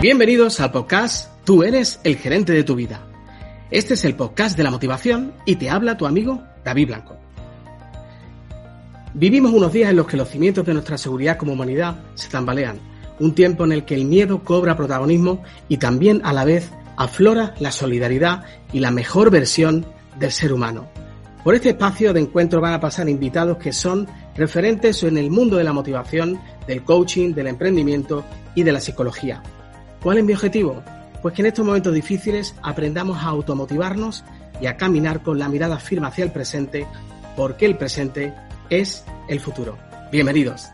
Bienvenidos al podcast Tú eres el gerente de tu vida. Este es el podcast de la motivación y te habla tu amigo David Blanco. Vivimos unos días en los que los cimientos de nuestra seguridad como humanidad se tambalean, un tiempo en el que el miedo cobra protagonismo y también a la vez aflora la solidaridad y la mejor versión del ser humano. Por este espacio de encuentro van a pasar invitados que son referentes en el mundo de la motivación, del coaching, del emprendimiento y de la psicología. ¿Cuál es mi objetivo? Pues que en estos momentos difíciles aprendamos a automotivarnos y a caminar con la mirada firme hacia el presente, porque el presente es el futuro. Bienvenidos.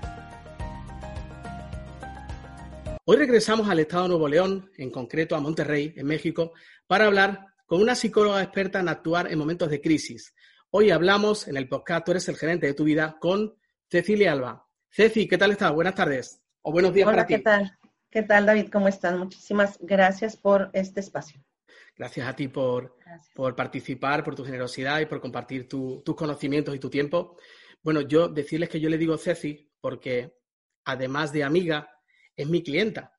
Hoy regresamos al estado de Nuevo León, en concreto a Monterrey, en México, para hablar con una psicóloga experta en actuar en momentos de crisis. Hoy hablamos en el podcast Tú eres el gerente de tu vida con Cecilia Alba. Ceci, ¿qué tal estás? Buenas tardes o buenos días Hola, para ti. ¿qué tal? ¿Qué tal, David? ¿Cómo estás? Muchísimas gracias por este espacio. Gracias a ti por, por participar, por tu generosidad y por compartir tu- tus conocimientos y tu tiempo. Bueno, yo decirles que yo le digo Ceci porque además de amiga, es mi clienta.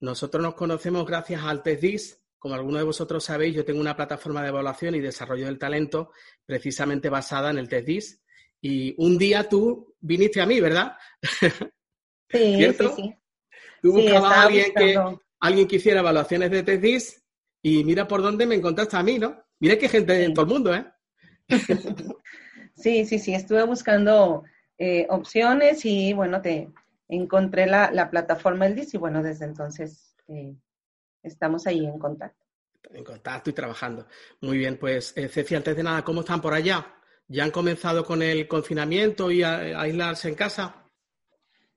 Nosotros nos conocemos gracias al TESDIS. Como algunos de vosotros sabéis, yo tengo una plataforma de evaluación y desarrollo del talento precisamente basada en el TESDIS. Y un día tú viniste a mí, ¿verdad? Sí, ¿Cierto? sí, sí. Tú Sí, buscabas a alguien que, alguien que hiciera evaluaciones de TESDIS y mira por dónde me encontraste a mí, ¿no? Mira qué gente en todo el mundo, ¿eh? Sí, sí, sí. Estuve buscando eh, opciones y bueno, te encontré la, la plataforma El DIS y bueno, desde entonces eh, estamos ahí en contacto. En contacto y trabajando. Muy bien, pues eh, Ceci, antes de nada, ¿cómo están por allá? ¿Ya han comenzado con el confinamiento y a, a aislarse en casa?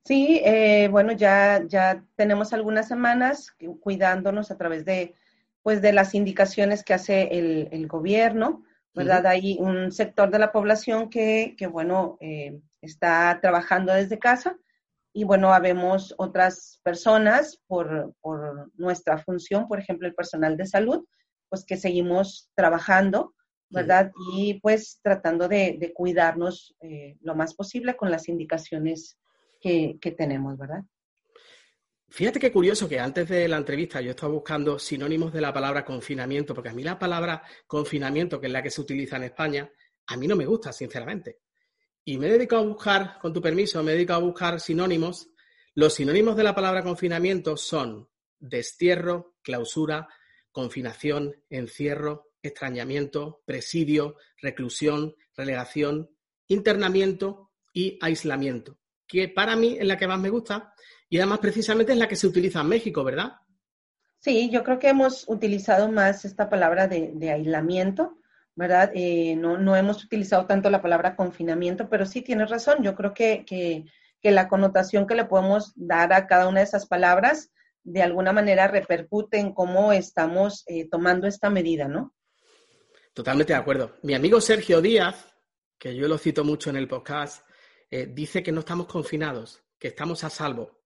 Sí, eh, bueno, ya, ya tenemos algunas semanas cu- cuidándonos a través de, pues, de las indicaciones que hace el, el gobierno, ¿verdad? Hay un sector de la población que, que bueno, eh, está trabajando desde casa y, bueno, habemos otras personas por, por nuestra función, por ejemplo, el personal de salud, pues que seguimos trabajando, ¿verdad? Y pues tratando de, de cuidarnos eh, lo más posible con las indicaciones que, tenemos, ¿verdad? Fíjate qué curioso que antes de la entrevista yo estaba buscando sinónimos de la palabra confinamiento, porque a mí la palabra confinamiento, que es la que se utiliza en España, a mí no me gusta, sinceramente. Y me he dedicado a buscar, con tu permiso, me he dedicado a buscar sinónimos. Los sinónimos de la palabra confinamiento son destierro, clausura, confinación, encierro, extrañamiento, presidio, reclusión, relegación, internamiento y aislamiento, que para mí es la que más me gusta y además precisamente es la que se utiliza en México, ¿verdad? Sí, yo creo que hemos utilizado más esta palabra de, de aislamiento, ¿verdad? Eh, no, no hemos utilizado tanto la palabra confinamiento, pero sí tienes razón. Yo creo que, que, que la connotación que le podemos dar a cada una de esas palabras de alguna manera repercute en cómo estamos eh, tomando esta medida, ¿no? Totalmente de acuerdo. Mi amigo Sergio Díaz, que yo lo cito mucho en el podcast, eh, dice que no estamos confinados, que estamos a salvo.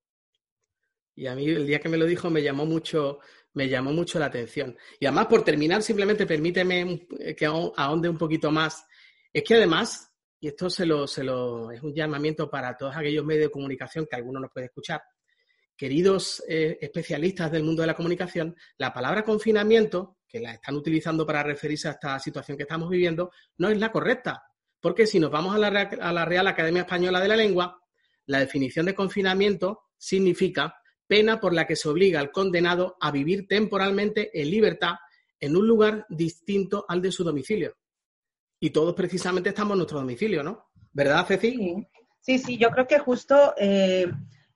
Y a mí el día que me lo dijo me llamó mucho, me llamó mucho la atención. Y además, por terminar, simplemente permíteme eh, que aho- ahonde un poquito más. Es que además, y esto se lo, se lo, es un llamamiento para todos aquellos medios de comunicación que alguno nos puede escuchar, queridos eh, especialistas del mundo de la comunicación, la palabra confinamiento, que la están utilizando para referirse a esta situación que estamos viviendo, no es la correcta. Porque si nos vamos a la, Real Academia Española de la Lengua, la definición de confinamiento significa pena por la que se obliga al condenado a vivir temporalmente en libertad en un lugar distinto al de su domicilio. Y todos precisamente estamos en nuestro domicilio, ¿no? ¿Verdad, Ceci? Sí, sí, sí, yo creo que justo eh,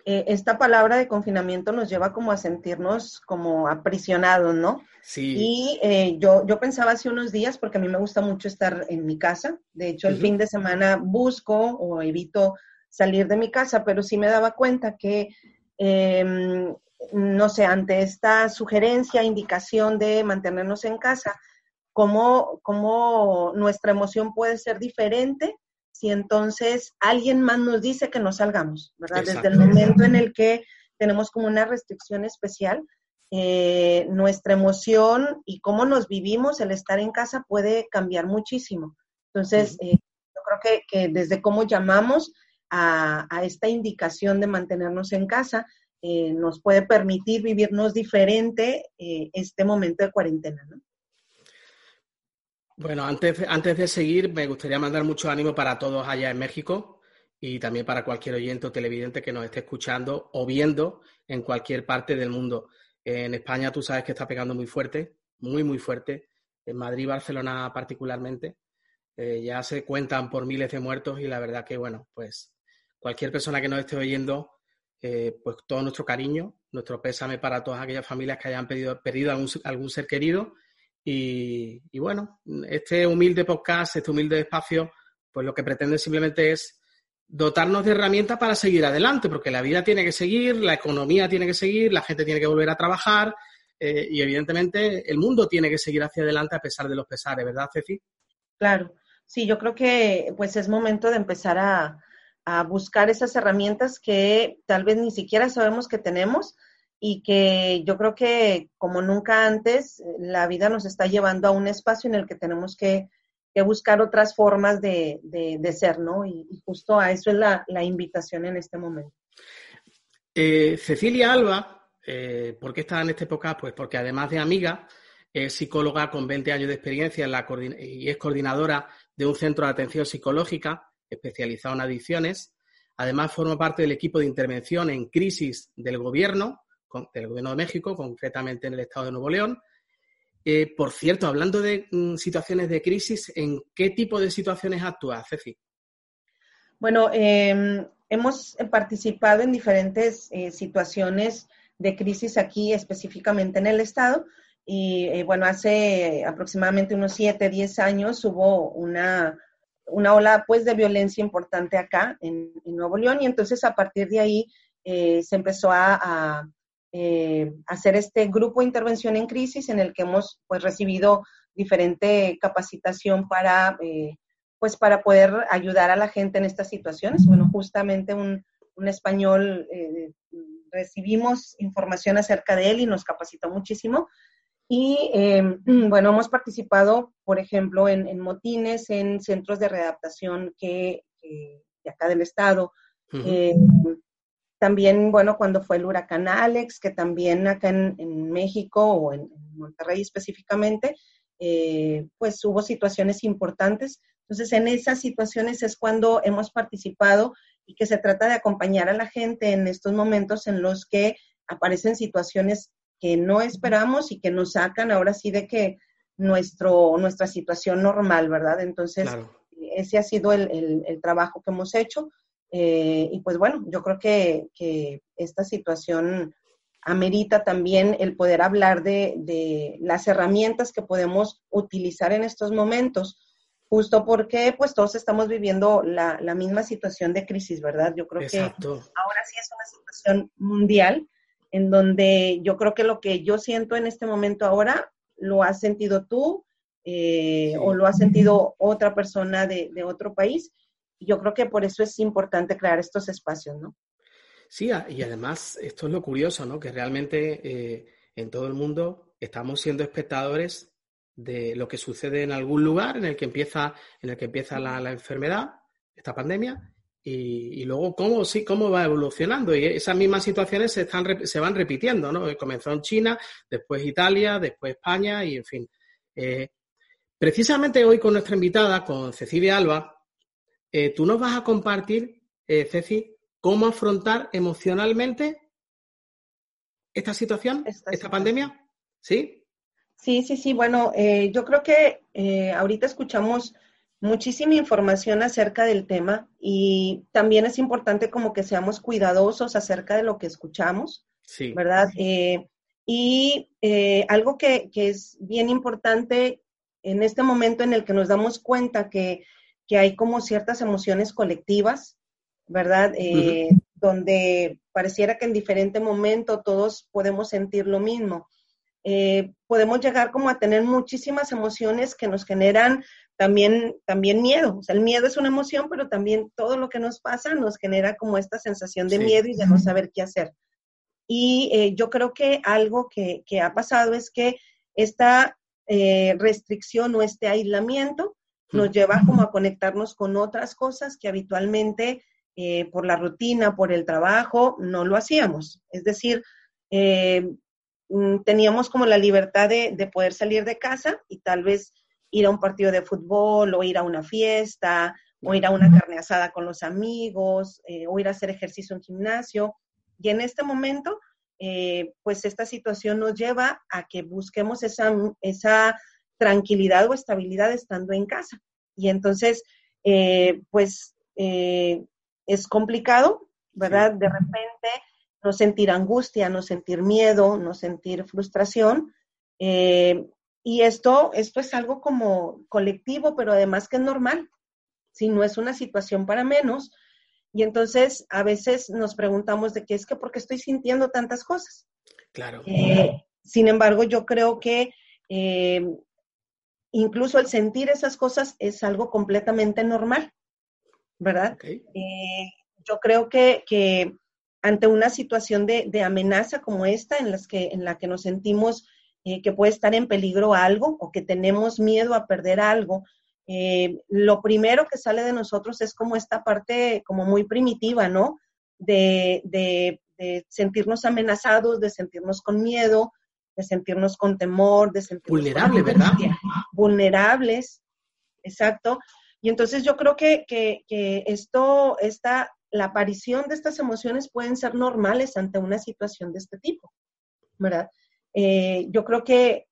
eh, esta palabra de confinamiento nos lleva como a sentirnos como aprisionados, ¿no? Sí. Y eh, yo, yo pensaba hace unos días, porque a mí me gusta mucho estar en mi casa, de hecho el fin de semana busco o evito salir de mi casa, pero sí me daba cuenta que, em, no sé, ante esta sugerencia, indicación de mantenernos en casa, cómo, cómo nuestra emoción puede ser diferente si entonces alguien más nos dice que no salgamos, ¿verdad? Desde el momento en el que tenemos como una restricción especial, eh, nuestra emoción y cómo nos vivimos el estar en casa puede cambiar muchísimo. Entonces, eh, yo creo que, desde cómo llamamos a, esta indicación de mantenernos en casa, eh, nos puede permitir vivirnos diferente este momento de cuarentena, ¿no? Bueno, antes, antes de seguir, me gustaría mandar mucho ánimo para todos allá en México y también para cualquier oyente o televidente que nos esté escuchando o viendo en cualquier parte del mundo. En España tú sabes que está pegando muy fuerte, muy, muy fuerte. En Madrid Barcelona particularmente. Eh, ya se cuentan por miles de muertos y la verdad que, bueno, pues cualquier persona que nos esté oyendo, eh, pues todo nuestro cariño, nuestro pésame para todas aquellas familias que hayan perdido algún ser querido y, bueno, este humilde podcast, este humilde espacio, pues lo que pretende simplemente es dotarnos de herramientas para seguir adelante, porque la vida tiene que seguir, la economía tiene que seguir, la gente tiene que volver a trabajar eh, y evidentemente el mundo tiene que seguir hacia adelante a pesar de los pesares, ¿verdad, Ceci? Claro, sí, yo creo que pues es momento de empezar a, a buscar esas herramientas que tal vez ni siquiera sabemos que tenemos, y que yo creo que como nunca antes la vida nos está llevando a un espacio en el que tenemos que, buscar otras formas de, ser, ¿no? Y, justo a eso es la, invitación en este momento. Eh, Cecilia Alba, eh, ¿por qué está en esta época? Pues porque además de amiga, es psicóloga con 20 años de experiencia en la y es coordinadora de un centro de atención psicológica especializado en adicciones. Además, forma parte del equipo de intervención en crisis del gobierno del Gobierno de México, concretamente en el Estado de Nuevo León. Eh, por cierto, hablando de mm, situaciones de crisis, ¿en qué tipo de situaciones actúa, Ceci? Bueno, em, hemos participado en diferentes eh, situaciones de crisis aquí, específicamente en el Estado. Y eh, bueno, hace aproximadamente unos 7, 10 años hubo una, una ola pues de violencia importante acá en, Nuevo León y entonces a partir de ahí se empezó a, eh, hacer este grupo de intervención en crisis en el que hemos pues, recibido diferente capacitación para, eh, pues, para poder ayudar a la gente en estas situaciones. Bueno, justamente un, un español, eh, recibimos información acerca de él y nos capacitó muchísimo. Y bueno, hemos participado, por ejemplo, en, motines, en centros de readaptación que, de acá del Estado. También, bueno, cuando fue el huracán Alex, que también acá en, México o en, Monterrey específicamente, eh, pues hubo situaciones importantes. Entonces, en esas situaciones es cuando hemos participado y que se trata de acompañar a la gente en estos momentos en los que aparecen situaciones que no esperamos y que nos sacan ahora sí de que nuestro, nuestra situación normal, ¿verdad? Entonces, ese ha sido el, el trabajo que hemos hecho. Eh, y pues bueno, yo creo que, esta situación amerita también el poder hablar de, las herramientas que podemos utilizar en estos momentos, justo porque pues todos estamos viviendo la, misma situación de crisis, ¿verdad? Yo creo que ahora sí es una situación mundial en donde yo creo que lo que yo siento en este momento ahora lo has sentido tú eh, o lo ha sentido otra persona de, de otro país yo creo que por eso es importante crear estos espacios, ¿no? Sí, y además esto es lo curioso, ¿no? Que realmente eh, en todo el mundo estamos siendo espectadores de lo que sucede en algún lugar en el que empieza, en el que empieza la, enfermedad, esta pandemia, y, luego cómo, sí, cómo va evolucionando. Y esas mismas situaciones se, están, se van repitiendo, ¿no? Comenzó en China, después Italia, después España, y en fin. Eh, precisamente hoy con nuestra invitada, con Cecilia Alba, eh, tú nos vas a compartir, eh, Ceci, cómo afrontar emocionalmente esta situación, esta, pandemia. ¿Sí? Sí, sí, sí. Bueno, eh, yo creo que ahorita escuchamos muchísima información acerca del tema y también es importante como que seamos cuidadosos acerca de lo que escuchamos, sí. ¿verdad? Eh, y eh, algo que, que, es bien importante en este momento en el que nos damos cuenta que, que hay como ciertas emociones colectivas, ¿verdad? Eh, donde pareciera que en diferente momento todos podemos sentir lo mismo. Eh, podemos llegar como a tener muchísimas emociones que nos generan también, también miedo. O sea, el miedo es una emoción, pero también todo lo que nos pasa nos genera como esta sensación de miedo y de no saber qué hacer. Y eh, yo creo que algo que, que, ha pasado es que esta eh, restricción o este aislamiento nos lleva como a conectarnos con otras cosas que habitualmente por la rutina, por el trabajo, no lo hacíamos. Es decir, Mm, teníamos como la libertad de, poder salir de casa y tal vez ir a un partido de fútbol o ir a una fiesta o ir a una carne asada con los amigos eh, o ir a hacer ejercicio en gimnasio. Y en este momento, eh, pues esta situación nos lleva a que busquemos esa, esa tranquilidad o estabilidad estando en casa. Y entonces, eh, pues es complicado, ¿verdad? De repente no sentir angustia, no sentir miedo, no sentir frustración. Eh, y esto, esto es algo como colectivo, pero además que es normal, si no es una situación para menos. Y entonces a veces nos preguntamos de qué es que porque estoy sintiendo tantas cosas. Claro. Eh, sin embargo, yo creo que eh, incluso el sentir esas cosas es algo completamente normal, ¿verdad? yo creo que, que ante una situación de, amenaza como esta, en, las que, en la que nos sentimos eh, que puede estar en peligro algo o que tenemos miedo a perder algo, eh, lo primero que sale de nosotros es como esta parte como muy primitiva, ¿no? De, sentirnos amenazados, de sentirnos con miedo, de sentirnos con temor, de sentirnos vulnerable, ¿verdad? Vulnerables, exacto. Y entonces yo creo que, que, que esto, esta la aparición de estas emociones pueden ser normales ante una situación de este tipo, ¿verdad? Eh, yo creo que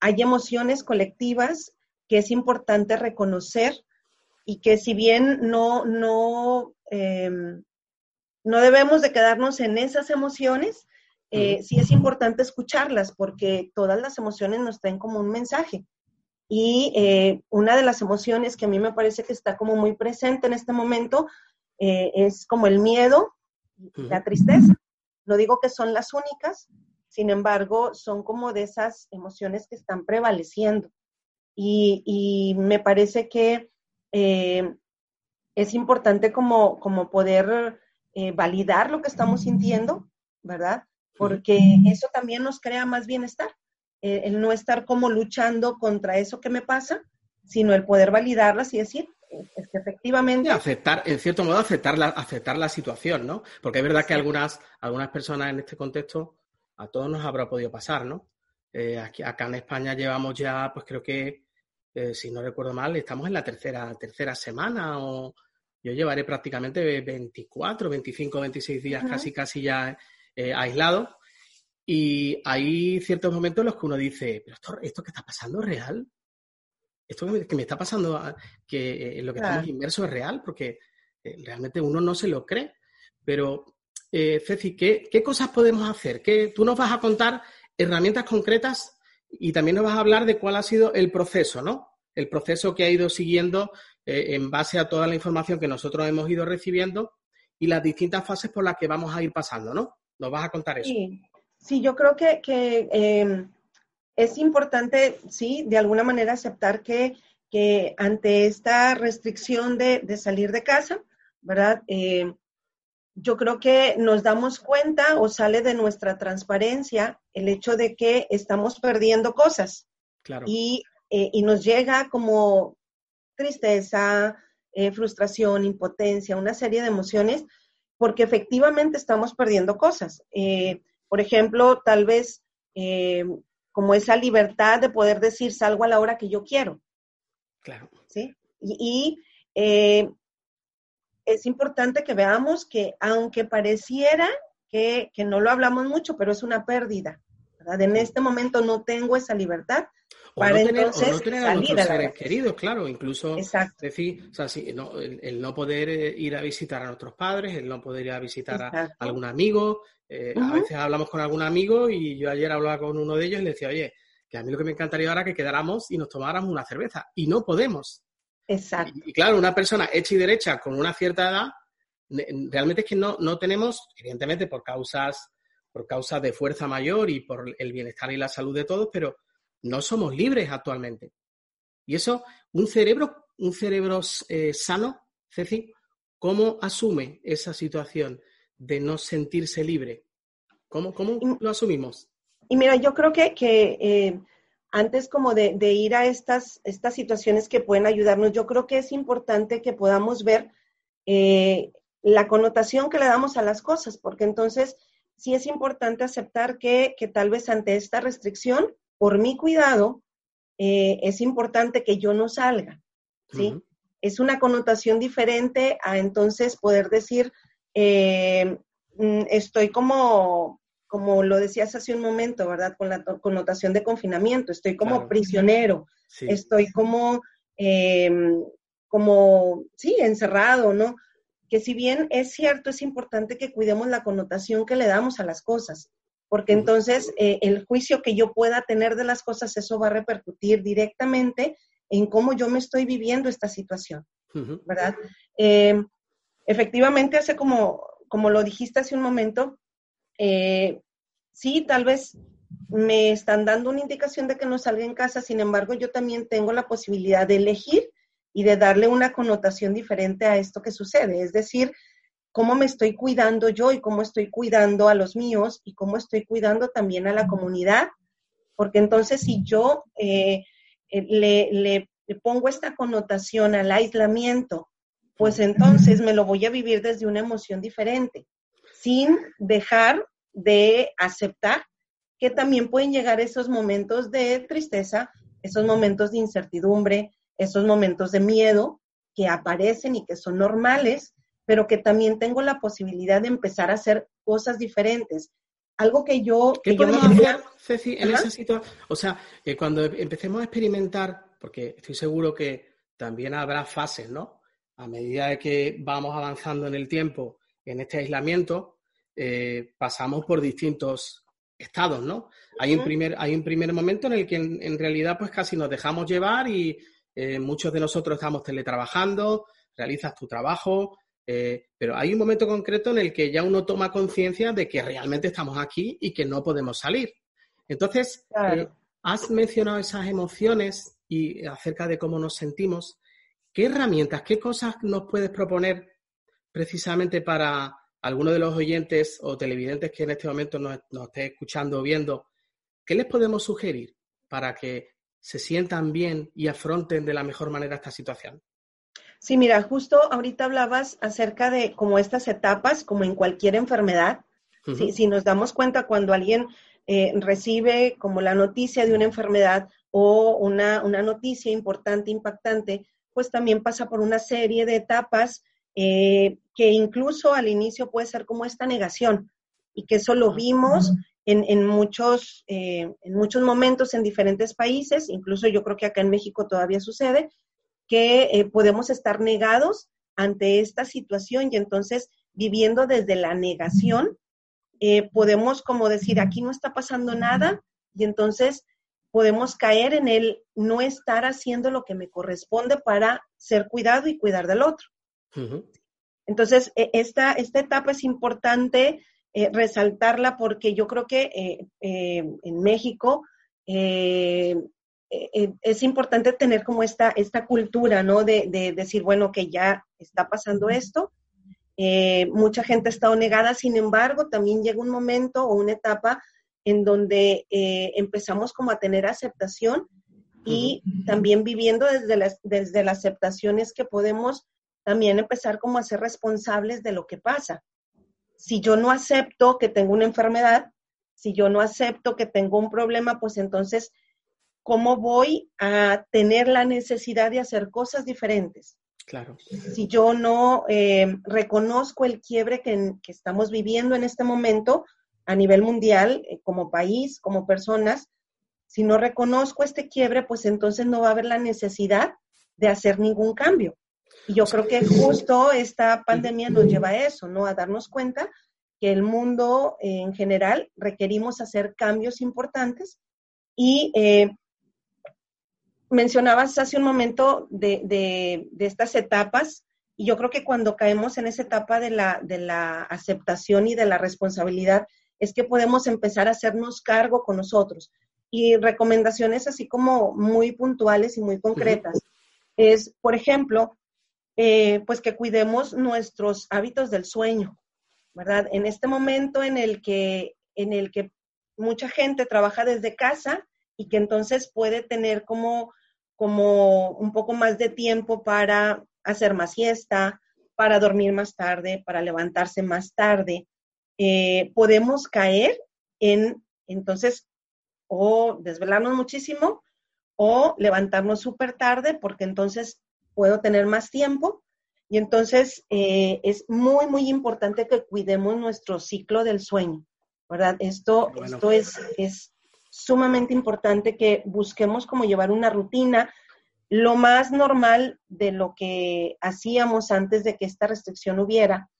hay emociones colectivas que es importante reconocer y que si bien no, no, em, no debemos de quedarnos en esas emociones, eh, sí es importante escucharlas porque todas las emociones nos traen como un mensaje. Y eh, una de las emociones que a mí me parece que está como muy presente en este momento eh, es como el miedo, la tristeza. No digo que son las únicas, sin embargo, son como de esas emociones que están prevaleciendo. Y, me parece que eh, es importante como, como poder validar lo que estamos sintiendo, ¿verdad? Porque eso también nos crea más bienestar. el no estar como luchando contra eso que me pasa, sino el poder validarlas y decir, es que efectivamente... aceptar, en cierto modo, aceptar la, aceptar la situación, ¿no? Porque es verdad que algunas, algunas personas en este contexto, a todos nos habrá podido pasar, ¿no? Eh, aquí, acá en España llevamos ya, pues creo que, eh, si no recuerdo mal, estamos en la tercera, tercera semana o yo llevaré prácticamente 24, 25, 26 días casi, casi ya eh, aislado. Y hay ciertos momentos en los que uno dice, pero esto, esto que está pasando es real esto que me, está pasando, que eh, lo que estamos inmersos es real, porque eh, realmente uno no se lo cree. Pero, Ceci, ¿qué, cosas podemos hacer? ¿Qué, tú nos vas a contar herramientas concretas y también nos vas a hablar de cuál ha sido el proceso, ¿no? El proceso que ha ido siguiendo en base a toda la información que nosotros hemos ido recibiendo y las distintas fases por las que vamos a ir pasando, ¿no? Nos vas a contar eso. Sí, sí yo creo que, que em, es importante, sí, de alguna manera aceptar que, ante esta restricción de, salir de casa, ¿verdad? Eh, yo creo que nos damos cuenta o sale de nuestra transparencia el hecho de que estamos perdiendo cosas. Claro. Y, eh, nos llega como tristeza, eh, frustración, impotencia, una serie de emociones, porque efectivamente estamos perdiendo cosas. por ejemplo, tal vez como esa libertad de poder decir salgo a la hora que yo quiero. Claro. ¿Sí? Y, eh, es importante que veamos que aunque pareciera que, no lo hablamos mucho, pero es una pérdida. ¿verdad? En este momento no tengo esa libertad. Para no tener, entonces o no tener a nuestros seres queridos, claro, incluso decir, o sea, sí, no, el, el no poder eh, ir a visitar a nuestros padres, el no poder ir a visitar a algún amigo. eh, A veces hablamos con algún amigo y yo ayer hablaba con uno de ellos y le decía, oye, que a mí lo que me encantaría ahora es que quedáramos y nos tomáramos una cerveza. Y no podemos. Exacto. Y, y claro, una persona hecha y derecha con una cierta edad, realmente es que no, no tenemos, evidentemente por causas, por causas de fuerza mayor y por el bienestar y la salud de todos, pero no somos libres actualmente. Y eso, un cerebro, un cerebro eh, sano, Ceci, ¿cómo asume esa situación de no sentirse libre? ¿Cómo, cómo Y- lo asumimos? Y mira, yo creo que, que eh, antes como de, de ir a estas, estas situaciones que pueden ayudarnos, yo creo que es importante que podamos ver eh, la connotación que le damos a las cosas, porque entonces sí es importante aceptar que, que tal vez ante esta restricción, por mi cuidado, eh, es importante que yo no salga, ¿sí? Es una connotación diferente a entonces poder decir, eh, mm, estoy como, como lo decías hace un momento, ¿verdad? Con la connotación de confinamiento, estoy como Claro. prisionero, Sí. estoy como, eh, como, sí, encerrado, ¿no? Que si bien es cierto, es importante que cuidemos la connotación que le damos a las cosas, porque entonces eh, el juicio que yo pueda tener de las cosas, eso va a repercutir directamente en cómo yo me estoy viviendo esta situación. ¿verdad? Eh, efectivamente, hace como, como lo dijiste hace un momento, eh, sí, tal vez me están dando una indicación de que no salga en casa, sin embargo, yo también tengo la posibilidad de elegir y de darle una connotación diferente a esto que sucede, es decir, cómo me estoy cuidando yo y cómo estoy cuidando a los míos y cómo estoy cuidando también a la comunidad, porque entonces si yo eh, eh, le, le- le pongo esta connotación al aislamiento, pues entonces me lo voy a vivir desde una emoción diferente, sin dejar de aceptar que también pueden llegar esos momentos de tristeza, esos momentos de incertidumbre, esos momentos de miedo que aparecen y que son normales, pero que también tengo la posibilidad de empezar a hacer cosas diferentes. Algo que yo, ¿Qué que yo podemos hacer, Ceci, en esa situación? O sea, que cuando empecemos a experimentar, porque estoy seguro que también habrá fases, ¿no? A medida de que vamos avanzando en el tiempo en este aislamiento, eh, pasamos por distintos estados, ¿no? Hay un primer, hay un primer momento en el que en, en realidad pues casi nos dejamos llevar y eh, muchos de nosotros estamos teletrabajando, realizas tu trabajo, eh, pero hay un momento concreto en el que ya uno toma conciencia de que realmente estamos aquí y que no podemos salir. Entonces, Claro. eh, has mencionado esas emociones y acerca de cómo nos sentimos. ¿Qué herramientas, qué cosas nos puedes proponer precisamente para alguno de los oyentes o televidentes que en este momento nos, nos esté escuchando o viendo? ¿Qué les podemos sugerir para que se sientan bien y afronten de la mejor manera esta situación? Sí, mira, justo ahorita hablabas acerca de como estas etapas, como en cualquier enfermedad. Ujú. Si, si nos damos cuenta cuando alguien eh, recibe como la noticia de una enfermedad o una, una noticia importante, impactante, pues también pasa por una serie de etapas eh, que incluso al inicio puede ser como esta negación y que eso lo vimos en, en muchos, eh, en muchos momentos en diferentes países, incluso yo creo que acá en México todavía sucede, que eh, podemos estar negados ante esta situación y entonces viviendo desde la negación, eh, podemos como decir, aquí no está pasando nada y entonces podemos caer en el no estar haciendo lo que me corresponde para ser cuidado y cuidar del otro. Entonces, eh, esta, esta etapa es importante eh, resaltarla porque yo creo que eh, en México eh, eh, es importante tener como esta, esta cultura, ¿no? De, de decir, bueno, que ya está pasando esto. Eh, mucha gente ha estado negada, sin embargo, también llega un momento o una etapa en donde eh, empezamos como a tener aceptación y también viviendo desde las, desde la aceptación es que podemos también empezar como a ser responsables de lo que pasa. Si yo no acepto que tengo una enfermedad, si yo no acepto que tengo un problema, pues entonces, ¿cómo voy a tener la necesidad de hacer cosas diferentes? Claro. Si yo no eh, reconozco el quiebre que, que, estamos viviendo en este momento a nivel mundial, eh, como país, como personas, Si no reconozco este quiebre, pues entonces no va a haber la necesidad de hacer ningún cambio. Y yo creo que justo esta pandemia nos lleva a eso, ¿no? A darnos cuenta que el mundo en general requerimos hacer cambios importantes y eh, mencionabas hace un momento de, estas etapas y yo creo que cuando caemos en esa etapa de la, de la aceptación y de la responsabilidad es que podemos empezar a hacernos cargo con nosotros. Y recomendaciones así como muy puntuales y muy concretas es, por ejemplo, eh, pues que cuidemos nuestros hábitos del sueño, ¿verdad? En este momento en el que, en el que mucha gente trabaja desde casa y que entonces puede tener como, como un poco más de tiempo para hacer más siesta, para dormir más tarde, para levantarse más tarde, eh, podemos caer en, entonces, o desvelarnos muchísimo o levantarnos súper tarde porque entonces puedo tener más tiempo. Y entonces eh, es muy, muy importante que cuidemos nuestro ciclo del sueño, ¿verdad? Esto, esto es, es sumamente importante que busquemos como llevar una rutina lo más normal de lo que hacíamos antes de que esta restricción hubiera,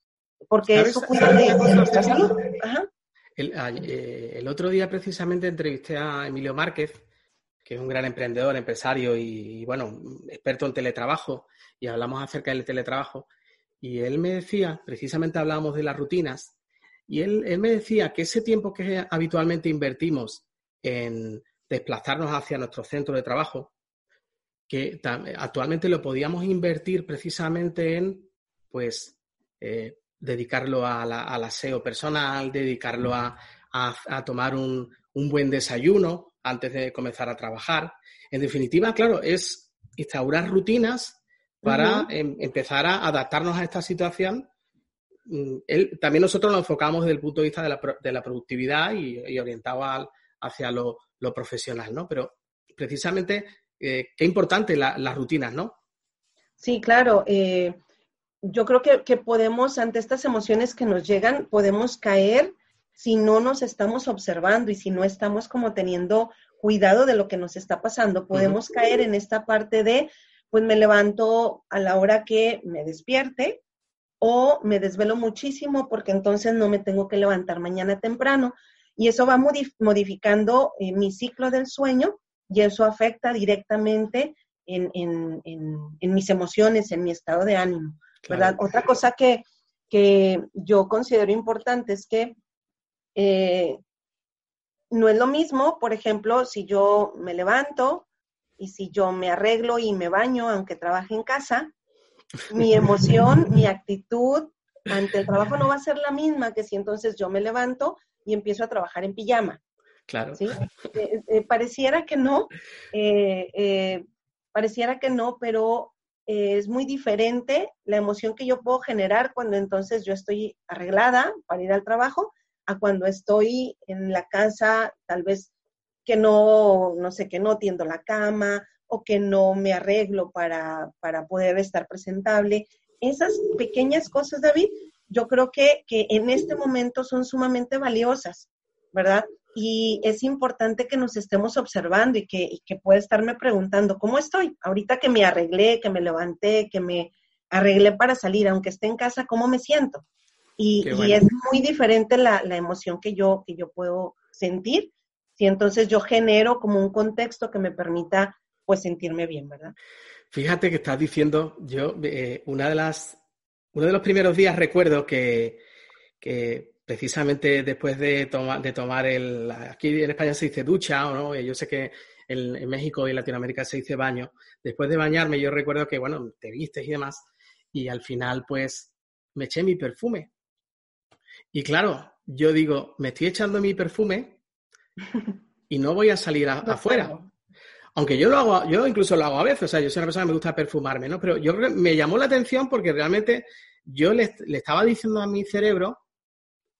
porque eso cuida de nuestra salud. El, eh, el, otro día precisamente entrevisté a Emilio Márquez, que es un gran emprendedor, empresario y, bueno, experto en teletrabajo, y hablamos acerca del teletrabajo. Y él me decía, precisamente hablábamos de las rutinas, y él, él me decía que ese tiempo que habitualmente invertimos en desplazarnos hacia nuestro centro de trabajo, que actualmente lo podíamos invertir precisamente en, pues, eh, dedicarlo a la, al aseo personal, dedicarlo a, a, tomar un, un, buen desayuno antes de comenzar a trabajar. En definitiva, claro, es instaurar rutinas para em, empezar a adaptarnos a esta situación. Mm, también nosotros nos enfocamos desde el punto de vista de la, de la productividad y, orientado hacia lo, lo, profesional, ¿no? Pero precisamente, eh, qué importante las rutinas, ¿no? Sí, claro. Eh, yo creo que, que, podemos, ante estas emociones que nos llegan, podemos caer si no nos estamos observando y si no estamos como teniendo cuidado de lo que nos está pasando, podemos caer en esta parte de, pues me levanto a la hora que me despierte o me desvelo muchísimo porque entonces no me tengo que levantar mañana temprano. Y eso va modificando eh, mi ciclo del sueño y eso afecta directamente en, mis emociones, en mi estado de ánimo, ¿verdad? Otra cosa que, que yo considero importante es que eh, no es lo mismo, por ejemplo, si yo me levanto y si yo me arreglo y me baño, aunque trabaje en casa, mi emoción, mi actitud ante el trabajo no va a ser la misma que si entonces yo me levanto y empiezo a trabajar en pijama. Claro. ¿sí? Eh, eh, pareciera que no, pareciera que no, pero es muy diferente la emoción que yo puedo generar cuando entonces yo estoy arreglada para ir al trajo a cuando estoy en la casa, tal vez que no, no sé, que no tiendo la cama o que no me arreglo para, para poder estar presentable. Esas pequeñas cosas, David, yo creo que, que en este momento son sumamente valiosas, ¿verdad? Y es importante que nos estemos observando y que, y que pueda estarme preguntando, ¿cómo estoy? Ahorita que me arreglé, que me levanté, que me arreglé para salir, aunque esté en casa, ¿cómo me siento? Y, es muy diferente la, emoción que yo, que yo puedo sentir si entonces yo genero como un contexto que me permita pues sentirme bien, ¿verdad? Fíjate que estás diciendo, yo, eh, una de las, uno de los primeros días recuerdo que, precisamente después de, de tomar el, aquí en España se dice ducha, ¿no? Yo sé que en, en, México y en Latinoamérica se dice baño. Después de bañarme yo recuerdo que, bueno, te vistes y demás, y al final pues me eché mi perfume. Y claro, yo digo, me estoy echando mi perfume y no voy a salir afuera. Aunque yo lo hago, yo incluso lo hago a veces, o sea, yo soy una persona que me gusta perfumarme, ¿no? Pero yo me llamó la atención porque realmente yo le, estaba diciendo a mi cerebro,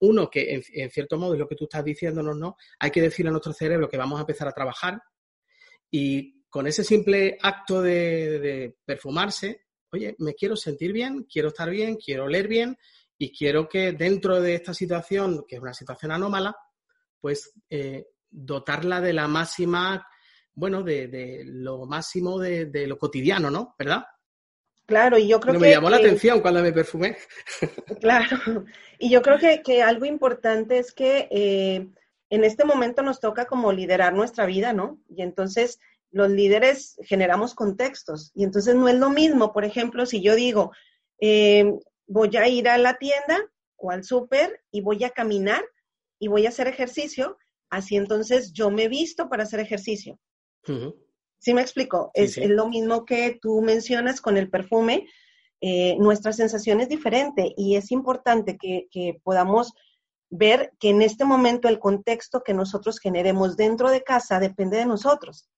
uno, que en, cierto modo es lo que tú estás diciéndonos, ¿no? Hay que decirle a nuestro cerebro que vamos a empezar a trabajar y con ese simple acto de, de perfumarse, oye, me quiero sentir bien, quiero estar bien, quiero oler bien y quiero que dentro de esta situación, que es una situación anómala, pues eh, dotarla de la máxima, bueno, de, lo máximo de, lo cotidiano, ¿no? ¿Verdad? Claro, y yo creo que... Me llamó la atención cuando me perfumé. Claro, y yo creo que, algo importante es que eh, en este momento nos toca como liderar nuestra vida, ¿no? Y entonces los líderes generamos contextos, y entonces no es lo mismo, por ejemplo, si yo digo, eh, voy a ir a la tienda o al súper y voy a caminar y voy a hacer ejercicio, así entonces yo me visto para hacer ejercicio. ¿Sí me explico? es, lo mismo que tú mencionas con el perfume. Eh, nuestra sensación es diferente y es importante que, que podamos ver que en este momento el contexto que nosotros generemos dentro de casa depende de nosotros.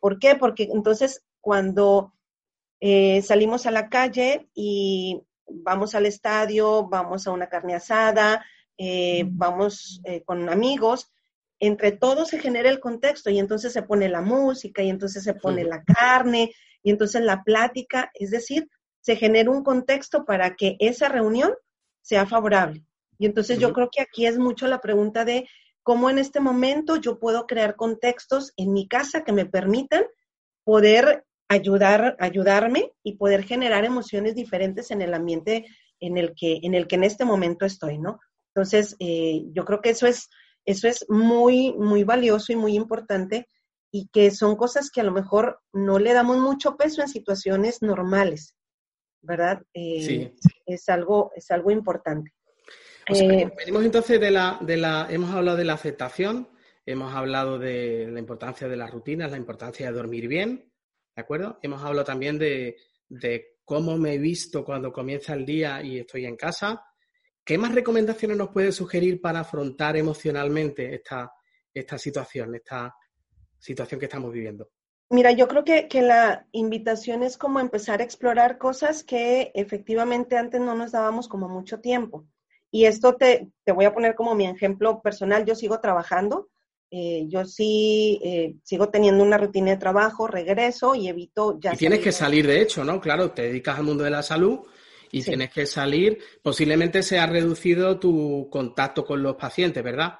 ¿Por qué? Porque entonces cuando eh, salimos a la calle y vamos al estadio, vamos a una carne asada, eh, vamos eh, con amigos, entre todos se genera el contexto y entonces se pone la música y entonces se pone la carne y entonces la plática, es decir, se genera un contexto para que esa reunión sea favorable. Y entonces yo creo que aquí es mucho la pregunta de cómo en este momento yo puedo crear contextos en mi casa que me permitan poder ayudar, ayudarme y poder generar emociones diferentes en el ambiente en el que en, el que en este momento estoy, ¿no? Entonces, eh, yo creo que eso es, eso es muy, muy valioso y muy importante y que son cosas que a lo mejor no le damos mucho peso en situaciones normales, ¿verdad? Eh, sí. Es algo, es algo importante. Eh, venimos entonces de la, de la, hemos hablado de la aceptación, hemos hablado de la importancia de las rutinas, la importancia de dormir bien, ¿de acuerdo? Hemos hablado también de, cómo me he visto cuando comienza el día y estoy en casa. ¿Qué más recomendaciones nos puede sugerir para afrontar emocionalmente esta, esta situación, esta situación que estamos viviendo? Mira, yo creo que, que, la invitación es como empezar a explorar cosas que efectivamente antes no nos dábamos como mucho tiempo. Y esto te, te voy a poner como mi ejemplo personal. Yo sigo trabajando, eh, yo sí eh, sigo teniendo una rutina de trabajo, regreso y evito ya. Y tienes que salir, de hecho, ¿no? Claro, te dedicas al mundo de la salud y tienes que salir. Posiblemente se ha reducido tu contacto con los pacientes, ¿verdad?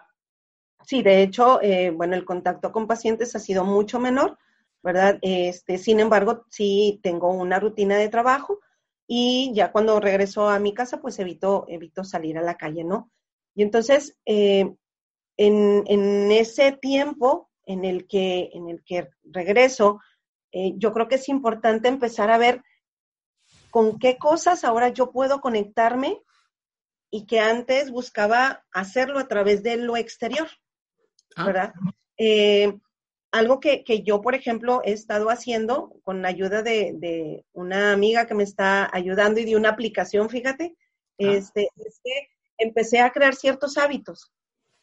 Sí, de hecho, eh, bueno, el contacto con pacientes ha sido mucho menor, ¿verdad? Este, sin embargo, sí tengo una rutina de trabajo y ya cuando regreso a mi casa, pues evito, evito salir a la calle, ¿no? Y entonces, en, ese tiempo en el que, en el que regreso, eh, yo creo que es importante empezar a ver con qué cosas ahora yo puedo conectarme y que antes buscaba hacerlo a través de lo exterior, ah. ¿verdad? Eh, algo que, yo, por ejemplo, he estado haciendo con la ayuda de, una amiga que me está ayudando y de una aplicación, fíjate, ah. este, es que empecé a crear ciertos hábitos,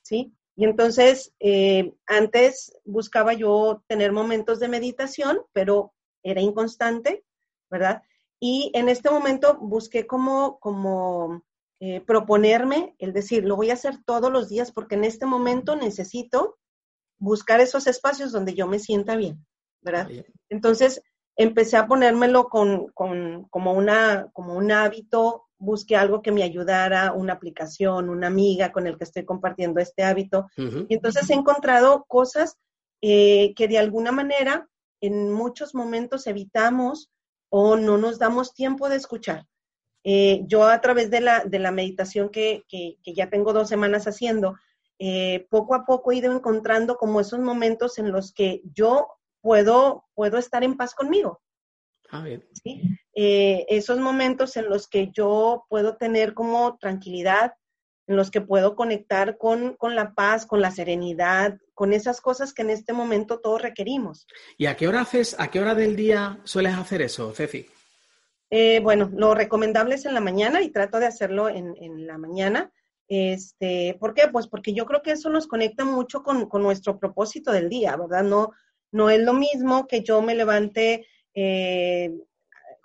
¿sí? Y entonces, eh, antes buscaba yo tener momentos de meditación, pero era inconstante, ¿verdad? Y en este momento busqué como, como eh, proponerme el decir, lo voy a hacer todos los días porque en este momento necesito buscar esos espacios donde yo me sienta bien, ¿verdad? Entonces, empecé a ponérmelo con, con, como, una, como un hábito busqué algo que me ayudara, una aplicación, una amiga con el que estoy compartiendo este hábito. Y entonces he encontrado cosas eh, que de alguna manera en muchos momentos evitamos o no nos damos tiempo de escuchar. Eh, yo a través de la, de la meditación que, que, ya tengo dos semanas haciendo, eh, poco a poco he ido encontrando como esos momentos en los que yo puedo, puedo estar en paz conmigo. Ah, ¿sí? Eh, esos momentos en los que yo puedo tener como tranquilidad, en los que puedo conectar con, la paz, con la serenidad, con esas cosas que en este momento todos requerimos. ¿Y a qué hora haces, a qué hora del día sueles hacer eso, Ceci? Eh, bueno, lo recomendable es en la mañana y trato de hacerlo en, la mañana. Este, ¿Por qué? Pues porque yo creo que eso nos conecta mucho con, nuestro propósito del día, ¿verdad? No, no es lo mismo que yo me levante eh,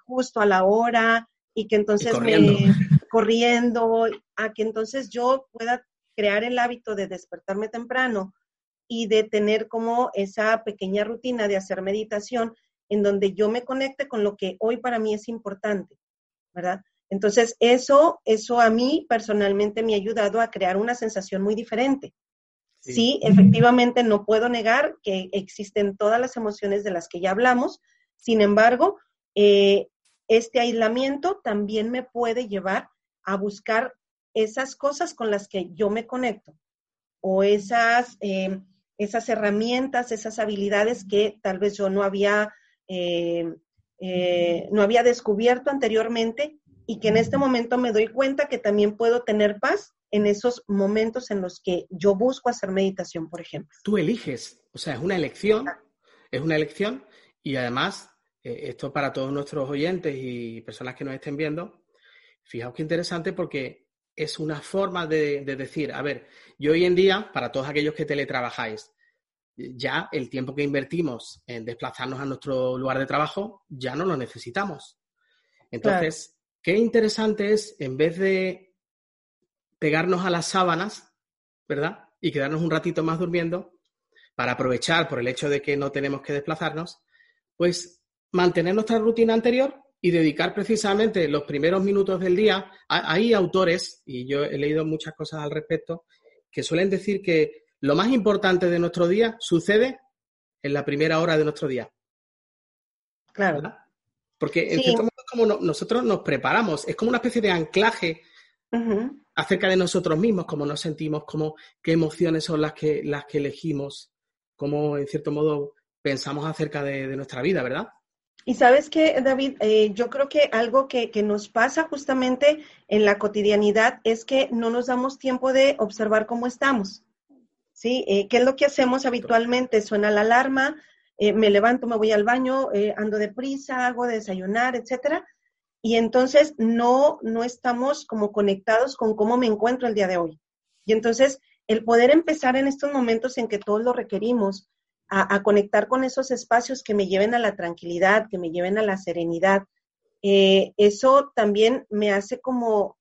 justo a la hora y que entonces me corriendo, a que entonces yo pueda crear el hábito de despertarme temprano y de tener como esa pequeña rutina de hacer meditación en donde yo me conecte con lo que hoy para mí es importante, ¿verdad? Entonces, eso, eso a mí personalmente me ha ayudado a crear una sensación muy diferente. Sí. efectivamente, no puedo negar que existen todas las emociones de las que ya hablamos. Sin embargo, eh, este aislamiento también me puede llevar a buscar esas cosas con las que yo me conecto o esas, eh, esas herramientas, esas habilidades que tal vez yo no había, eh, no había descubierto anteriormente y que en este momento me doy cuenta que también puedo tener paz en esos momentos en los que yo busco hacer meditación, por ejemplo. Tú eliges, o sea, es una elección, es una elección y además, eh, esto para todos nuestros oyentes y personas que nos estén viendo, fijaos qué interesante porque es una forma de, de decir, a ver, yo hoy en día, para todos aquellos que teletrabajáis, ya el tiempo que invertimos en desplazarnos a nuestro lugar de trabajo ya no lo necesitamos. Entonces, qué interesante es, en vez de pegarnos a las sábanas, ¿verdad? Y quedarnos un ratito más durmiendo para aprovechar por el hecho de que no tenemos que desplazarnos, pues mantener nuestra rutina anterior y dedicar precisamente los primeros minutos del día. Hay autores, y yo he leído muchas cosas al respecto, que suelen decir que lo más importante de nuestro día sucede en la primera hora de nuestro día. Claro. Porque en cierto modo como nosotros nos preparamos, es como una especie de anclaje acerca de nosotros mismos, cómo nos sentimos, cómo, qué emociones son las que, las que elegimos, cómo en cierto modo pensamos acerca de, nuestra vida, ¿verdad? Y sabes que, David, eh, yo creo que algo que, nos pasa justamente en la cotidianidad es que no nos damos tiempo de observar cómo estamos. ¿Sí? Eh, ¿Qué es lo que hacemos habitualmente? Suena la alarma, eh, me levanto, me voy al baño, ando deprisa, hago desayunar, etcétera y entonces no, no estamos como conectados con cómo me encuentro el día de hoy. Y entonces el poder empezar en estos momentos en que todos lo requerimos, a, conectar con esos espacios que me lleven a la tranquilidad, que me lleven a la serenidad, eh, eso también me hace como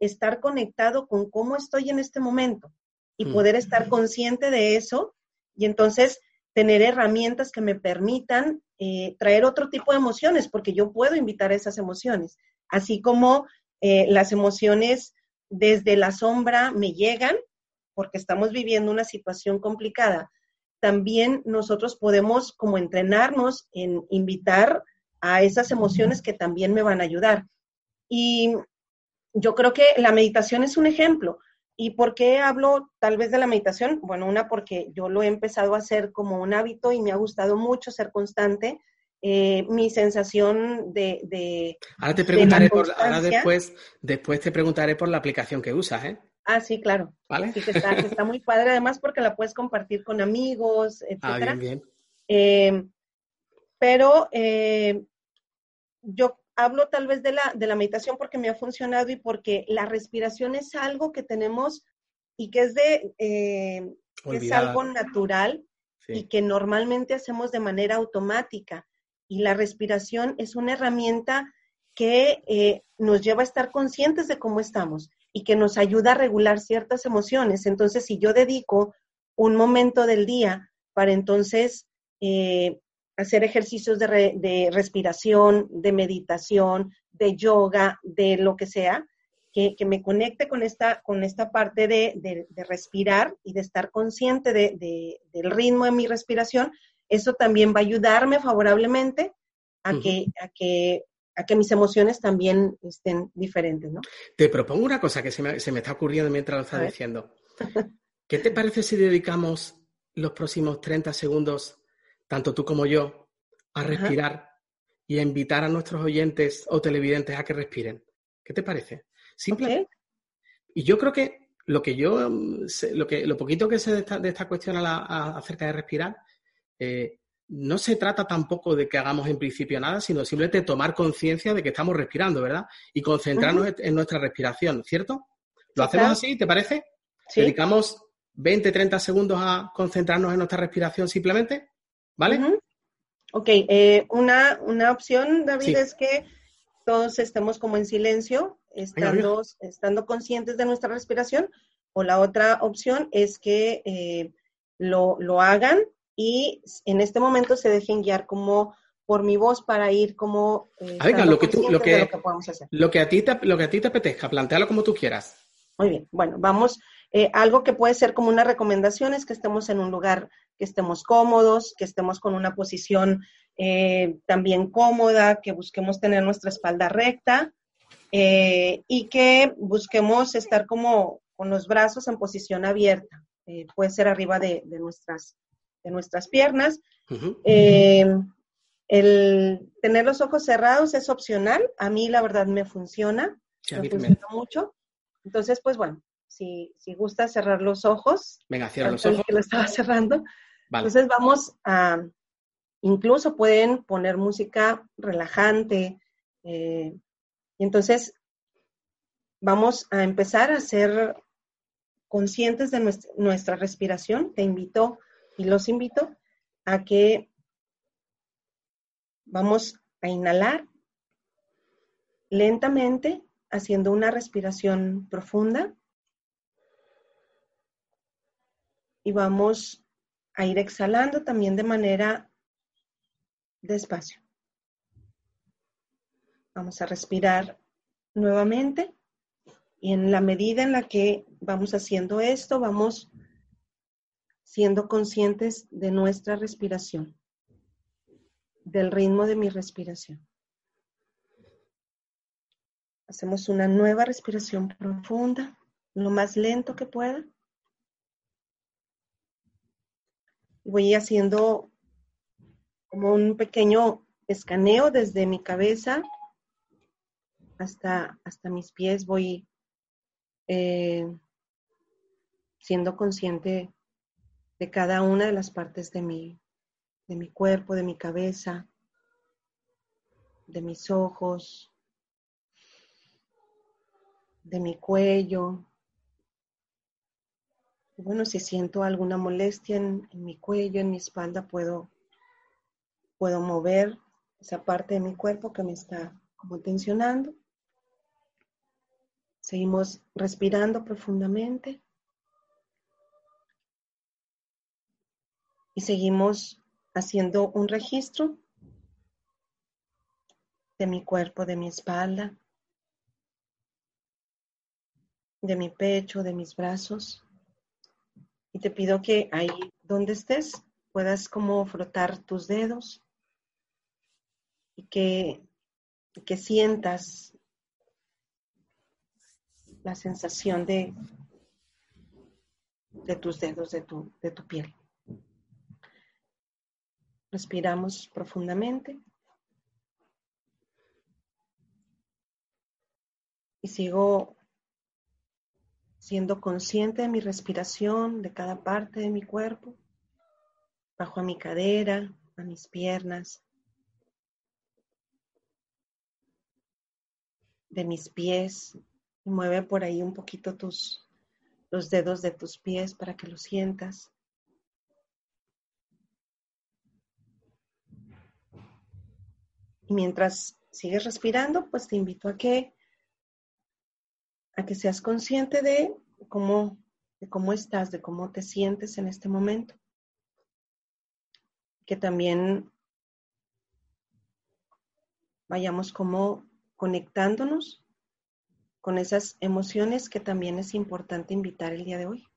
estar conectado con cómo estoy en este momento y mm. poder estar consciente de eso y entonces tener herramientas que me permitan eh, traer otro tipo de emociones, porque yo puedo invitar esas emociones, así como eh, las emociones desde la sombra me llegan, porque estamos viviendo una situación complicada. También nosotros podemos como entrenarnos en invitar a esas emociones que también me van a ayudar. Y yo creo que la meditación es un ejemplo. ¿Y por qué hablo tal vez de la meditación? Bueno, una porque yo lo he empezado a hacer como un hábito y me ha gustado mucho ser constante. Eh, mi sensación de, ahora te preguntaré por, ahora después, después te preguntaré por la aplicación que usas, ¿eh? Ah, sí, claro. ¿Vale? Sí, que está, muy padre, además porque la puedes compartir con amigos, etc. Ah, bien, bien. Eh, pero eh, yo hablo tal vez de la, de la meditación porque me ha funcionado y porque la respiración es algo que tenemos y que es de eh, es algo natural y que normalmente hacemos de manera automática. Y la respiración es una herramienta que eh, nos lleva a estar conscientes de cómo estamos y que nos ayuda a regular ciertas emociones. Entonces, si yo dedico un momento del día para entonces eh, hacer ejercicios de, respiración, de meditación, de yoga, de lo que sea, que, me conecte con esta, con esta parte de, respirar y de estar consciente del ritmo de mi respiración, eso también va a ayudarme favorablemente a, que, a, que, a que mis emociones también estén diferentes, ¿no? Te propongo una cosa que se me, está ocurriendo mientras lo estás diciendo. ¿Qué te parece si dedicamos los próximos 30 segundos tanto tú como yo, a respirar y a invitar a nuestros oyentes o televidentes a que respiren. ¿Qué te parece? Simple. Y yo creo que lo que yo, mm, lo, que, lo poquito que sé de esta, cuestión acerca de respirar, eh, no se trata tampoco de que hagamos en principio nada, sino simplemente tomar conciencia de que estamos respirando, ¿verdad? Y concentrarnos en nuestra respiración, ¿cierto? ¿Lo hacemos así, te parece? ¿Sí? Dedicamos 20, 30 segundos a concentrarnos en nuestra respiración simplemente. ¿Vale? Ok, eh, una, una opción, David, es que todos estemos como en silencio, estando, estando conscientes de nuestra respiración, o la otra opción es que eh, lo, lo, hagan y en este momento se dejen guiar como por mi voz para ir como eh, lo que tú, lo que, lo que, a ti te, lo que a ti te apetezca, plantealo como tú quieras. Muy bien, bueno, vamos. Eh, algo que puede ser como una recomendación es que estemos en un lugar que estemos cómodos, que estemos con una posición eh, también cómoda, que busquemos tener nuestra espalda recta eh, y que busquemos estar como con los brazos en posición abierta. puede ser arriba de, nuestras, de nuestras piernas. el tener los ojos cerrados es opcional. A mí la verdad me funciona. me funciona mucho. Entonces, pues bueno, si, si gusta cerrar los ojos. Venga, cierra los ojos. Que lo estaba cerrando. Entonces vamos a, incluso pueden poner música relajante. Eh, y entonces vamos a empezar a ser conscientes de nuestra, nuestra respiración. Te invito y los invito a que vamos a inhalar lentamente haciendo una respiración profunda. Y vamos a ir exhalando también de manera despacio. Vamos a respirar nuevamente y en la medida en la que vamos haciendo esto, vamos siendo conscientes de nuestra respiración, del ritmo de mi respiración. Hacemos una nueva respiración profunda, lo más lento que pueda. Voy haciendo como un pequeño escaneo desde mi cabeza hasta, hasta mis pies. Voy eh, siendo consciente de cada una de las partes de mi, de mi cuerpo, de mi cabeza, de mis ojos, de mi cuello. bueno, si siento alguna molestia en, mi cuello, en mi espalda, puedo, puedo mover esa parte de mi cuerpo que me está como tensionando. Seguimos respirando profundamente. Y seguimos haciendo un registro de mi cuerpo, de mi espalda, de mi pecho, de mis brazos. Y te pido que ahí donde estés puedas como frotar tus dedos y que, que sientas la sensación de, de tus dedos, de tu, de tu piel. Respiramos profundamente. Y sigo siendo consciente de mi respiración, de cada parte de mi cuerpo, bajo a mi cadera, a mis piernas, de mis pies, y mueve por ahí un poquito tus los dedos de tus pies para que lo sientas. Y mientras sigues respirando, pues te invito a que a que seas consciente de cómo, de cómo estás, de cómo te sientes en este momento. Que también vayamos como conectándonos con esas emociones que también es importante invitar el día de hoy.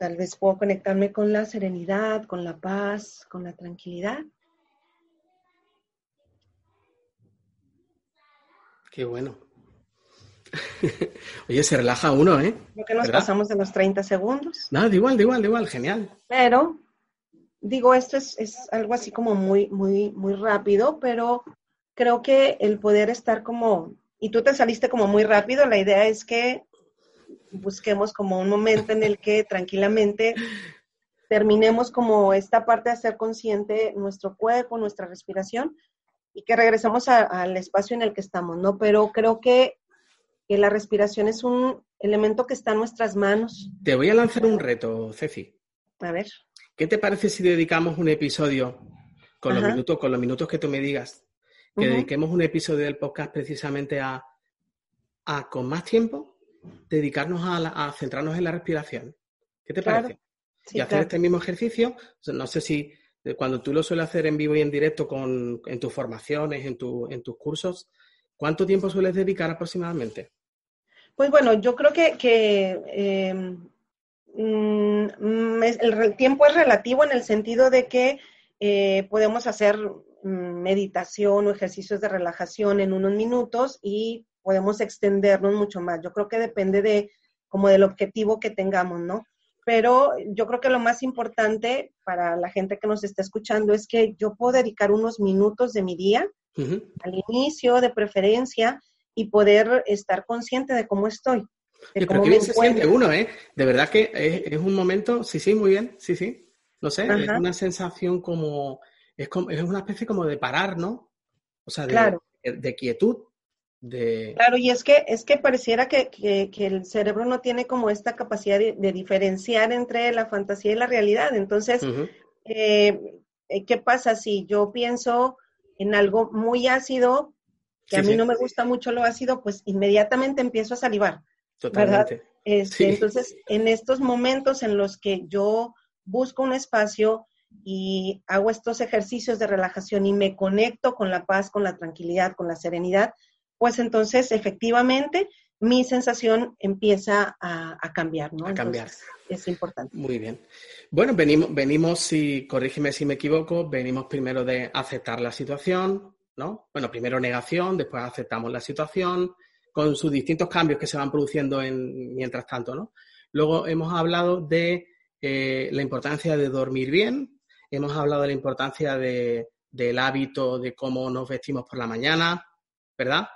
Tal vez puedo conectarme con la serenidad, con la paz, con la tranquilidad. Qué bueno. Oye, se relaja uno, ¿eh? Creo que nos pasamos de los 30 segundos. No, de igual, de igual, de igual, genial. Pero, digo, esto es, es algo así como muy, muy, muy rápido, pero creo que el poder estar como, y tú te saliste como muy rápido, la idea es que busquemos como un momento en el que tranquilamente terminemos como esta parte de ser consciente nuestro cuerpo, nuestra respiración, y que regresemos al espacio en el que estamos, ¿no? Pero creo que, la respiración es un elemento que está en nuestras manos. Te voy a lanzar un reto, Ceci. A ver. ¿Qué te parece si dedicamos un episodio con los minutos, con los minutos que tú me digas, que dediquemos un episodio del podcast precisamente a, a con más tiempo, dedicarnos a, centrarnos en la respiración? ¿Qué te parece? y hacer este mismo ejercicio, no sé si cuando tú lo sueles hacer en vivo y en directo con, en tus formaciones, en, tu, en tus cursos, ¿cuánto tiempo sueles dedicar aproximadamente? Pues bueno, yo creo que, eh, mm, el, tiempo es relativo en el sentido de que eh, podemos hacer mm, meditación o ejercicios de relajación en unos minutos y podemos extendernos mucho más. Yo creo que depende de como del objetivo que tengamos, ¿no? Pero yo creo que lo más importante para la gente que nos está escuchando es que yo puedo dedicar unos minutos de mi día al inicio, de preferencia, y poder estar consciente de cómo estoy. De cómo pero se siente uno, ¿eh? De verdad que es, un momento, sí, sí, muy bien, sí, sí. No sé, es una sensación como es, como, es una especie como de parar, ¿no? O sea, de, quietud. De... Claro, y es que, es que pareciera que, el cerebro no tiene como esta capacidad de, diferenciar entre la fantasía y la realidad. Entonces, eh, eh, ¿qué pasa si yo pienso en algo muy ácido, que a mí no me gusta mucho lo ácido, pues inmediatamente empiezo a salivar. Totalmente. Este, entonces, en estos momentos en los que yo busco un espacio y hago estos ejercicios de relajación y me conecto con la paz, con la tranquilidad, con la serenidad, pues entonces efectivamente mi sensación empieza a, cambiar, ¿no? A cambiar. Es importante. Muy bien. Bueno, venimos, venimos, si, corrígeme si me equivoco, venimos primero de aceptar la situación, ¿no? Bueno, primero negación, después aceptamos la situación, con sus distintos cambios que se van produciendo en, mientras tanto, ¿no? Luego hemos hablado de eh, la importancia de dormir bien, Hemos hablado de la importancia del hábito, de cómo nos vestimos por la mañana, ¿verdad?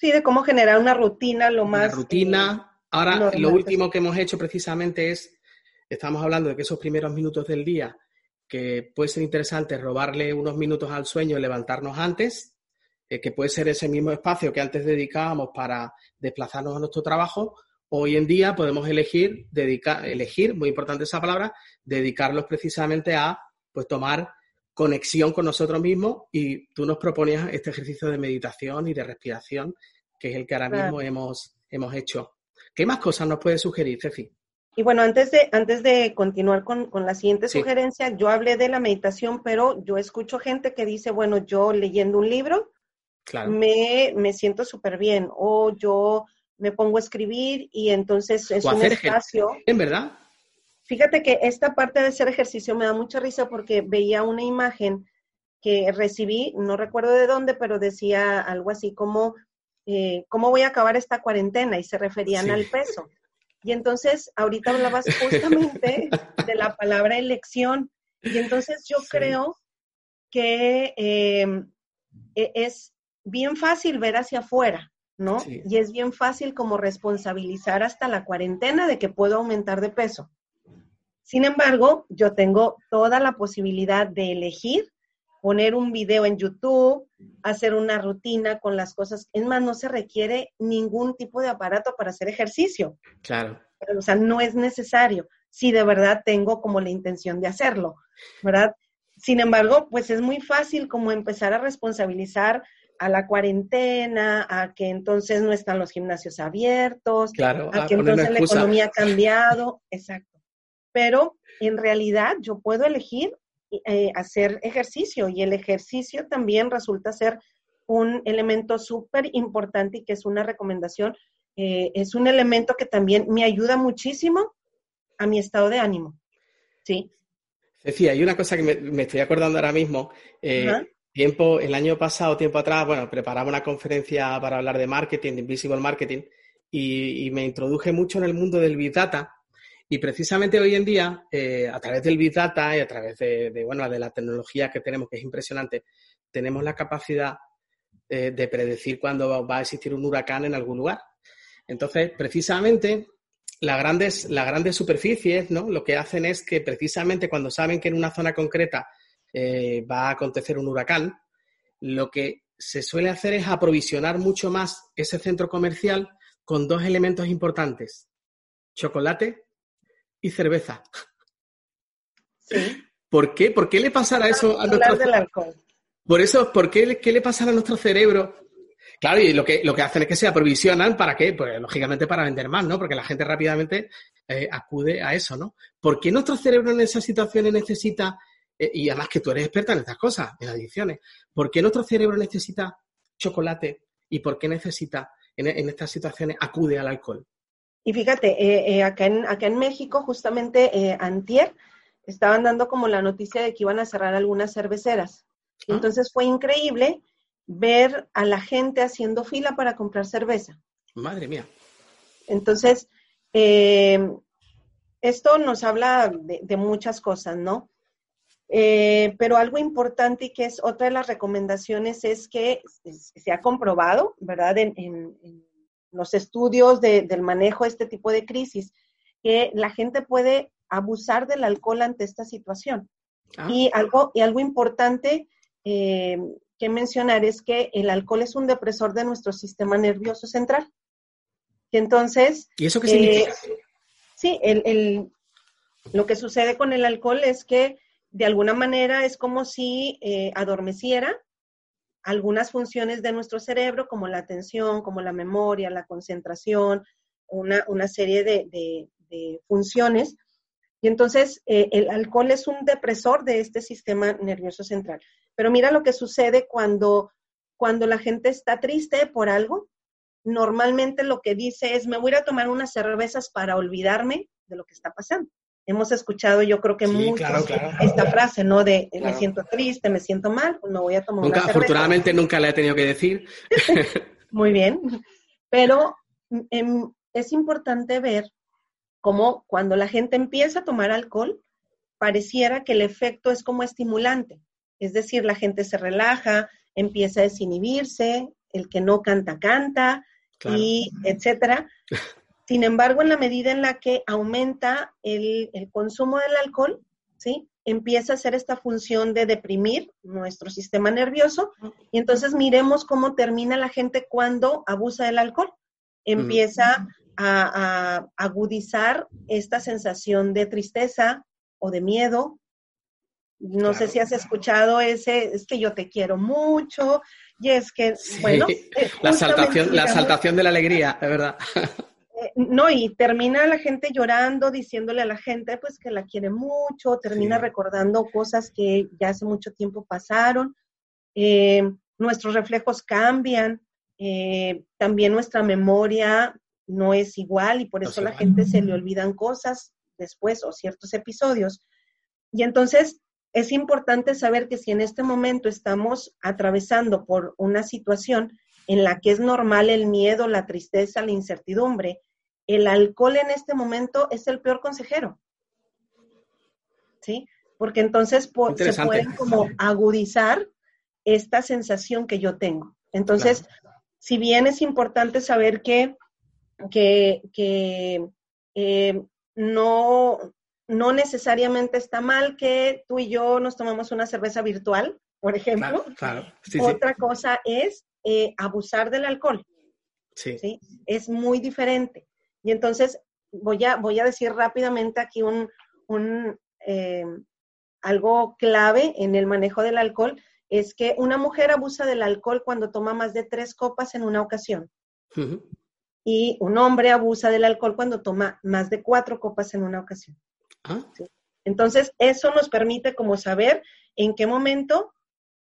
Sí, de cómo generar una rutina lo más. Una rutina. Eh, Ahora, lo último que hemos hecho precisamente es, estamos hablando de que esos primeros minutos del día, que puede ser interesante robarle unos minutos al sueño y levantarnos antes, eh, que puede ser ese mismo espacio que antes dedicábamos para desplazarnos a nuestro trabajo, Hoy en día podemos elegir, dedicar, elegir, muy importante esa palabra, dedicarlos precisamente a pues tomar conexión con nosotros mismos y tú nos proponías este ejercicio de meditación y de respiración, que es el que ahora mismo hemos, hemos hecho. ¿Qué más cosas nos puedes sugerir, Ceci? Y bueno, antes de, antes de continuar con, la siguiente sugerencia, yo hablé de la meditación, pero yo escucho gente que dice, bueno, yo leyendo un libro me, me siento súper bien, o yo me pongo a escribir y entonces es un espacio. ¿En verdad? Fíjate que esta parte de hacer ejercicio me da mucha risa porque veía una imagen que recibí, no recuerdo de dónde, pero decía algo así como, eh, ¿cómo voy a acabar esta cuarentena? Y se referían al peso. Y entonces, ahorita hablabas justamente de la palabra elección. Y entonces yo creo que eh, e-, es bien fácil ver hacia afuera, ¿no? Y es bien fácil como responsabilizar hasta la cuarentena de que puedo aumentar de peso. Sin embargo, yo tengo toda la posibilidad de elegir poner un video en YouTube, hacer una rutina con las cosas. Es más, no se requiere ningún tipo de aparato para hacer ejercicio. Claro. O sea, no es necesario si de verdad tengo como la intención de hacerlo, ¿verdad? Sin embargo, pues es muy fácil como empezar a responsabilizar a la cuarentena, a que entonces no están los gimnasios abiertos, a, que entonces la economía ha cambiado, exacto. Pero en realidad yo puedo elegir eh, hacer ejercicio y el ejercicio también resulta ser un elemento súper importante y que es una recomendación, eh, es un elemento que también me ayuda muchísimo a mi estado de ánimo. ¿Sí? Decía, hay una cosa que me, estoy acordando ahora mismo. Eh, Tiempo, el año pasado, tiempo atrás, bueno, preparaba una conferencia para hablar de marketing, de invisible marketing, y, me introduje mucho en el mundo del Big Data. Y precisamente hoy en día, eh, a través del Big Data y a través de, bueno, de la tecnología que tenemos, que es impresionante, tenemos la capacidad eh, de predecir cuándo va a existir un huracán en algún lugar. Entonces, precisamente, las grandes, las grandes superficies, ¿no? Lo que hacen es que precisamente cuando saben que en una zona concreta eh, va a acontecer un huracán, lo que se suele hacer es aprovisionar mucho más ese centro comercial con dos elementos importantes, chocolate y cerveza. ¿Por qué? ¿Por qué le pasará eso a nuestro Por eso, ¿por qué, qué le pasará a nuestro cerebro? Claro, y lo que, lo que hacen es que se aprovisionan, ¿para qué? Pues lógicamente para vender más, ¿no? Porque la gente rápidamente eh, acude a eso, ¿no? ¿Por qué nuestro cerebro en esas situaciones necesita eh, y además que tú eres experta en estas cosas, en adicciones, ¿por qué nuestro cerebro necesita chocolate y por qué necesita, en, estas situaciones, acude al alcohol? Y fíjate, eh, eh, acá, en, acá en México, justamente antier, estaban dando como la noticia de que iban a cerrar algunas cerveceras. Ah. Entonces fue increíble ver a la gente haciendo fila para comprar cerveza. Madre mía. Entonces, eh, esto nos habla de, muchas cosas, ¿no? Eh, pero algo importante y que es otra de las recomendaciones es que se ha comprobado, ¿verdad? En, los estudios del manejo de este tipo de crisis, que la gente puede abusar del alcohol ante esta situación. Ah. Y, algo, y algo importante eh, que mencionar es que el alcohol es un depresor de nuestro sistema nervioso central. Y entonces... ¿Y eso qué significa? Eh, sí, el, lo que sucede con el alcohol es que de alguna manera es como si eh, adormeciera algunas funciones de nuestro cerebro, como la atención, como la memoria, la concentración, una, una serie de, funciones. Y entonces eh, el alcohol es un depresor de este sistema nervioso central. Pero mira lo que sucede cuando, cuando la gente está triste por algo. Normalmente lo que dice es, me voy a tomar unas cervezas para olvidarme de lo que está pasando. Hemos escuchado, yo creo que mucho esta frase, ¿no? De me siento triste, me siento mal, pues me voy a tomar una cerveza. Afortunadamente nunca la he tenido que decir. Muy bien. Pero em, es importante ver cómo cuando la gente empieza a tomar alcohol, pareciera que el efecto es como estimulante. Es decir, la gente se relaja, empieza a desinhibirse, el que no canta, canta, y etcétera. Sin embargo, en la medida en la que aumenta el, consumo del alcohol, ¿sí? Empieza a hacer esta función de deprimir nuestro sistema nervioso y entonces miremos cómo termina la gente cuando abusa del alcohol. Empieza a agudizar esta sensación de tristeza o de miedo no sé si has escuchado ese, es que yo te quiero mucho, y es que, bueno. La saltación, la saltación de la alegría, de verdad. Eh, no, y termina la gente llorando, diciéndole a la gente, pues, que la quiere mucho, termina recordando cosas que ya hace mucho tiempo pasaron. Eh, nuestros reflejos cambian, eh, también nuestra memoria no es igual y por eso a la gente se le olvidan cosas después o ciertos episodios. Y entonces es importante saber que si en este momento estamos atravesando por una situación en la que es normal el miedo, la tristeza, la incertidumbre, el alcohol en este momento es el peor consejero. ¿Sí? Porque entonces se puede como agudizar esta sensación que yo tengo. Entonces, si bien es importante saber que, que, eh, no, no necesariamente está mal que tú y yo nos tomamos una cerveza virtual, por ejemplo. Claro, Otra cosa es eh, abusar del alcohol. Sí. Es muy diferente. Y entonces voy a, voy a decir rápidamente aquí un, eh, algo clave en el manejo del alcohol, es que una mujer abusa del alcohol cuando toma más de tres copas en una ocasión. Y un hombre abusa del alcohol cuando toma más de cuatro copas en una ocasión. Ah. Entonces, eso nos permite como saber en qué momento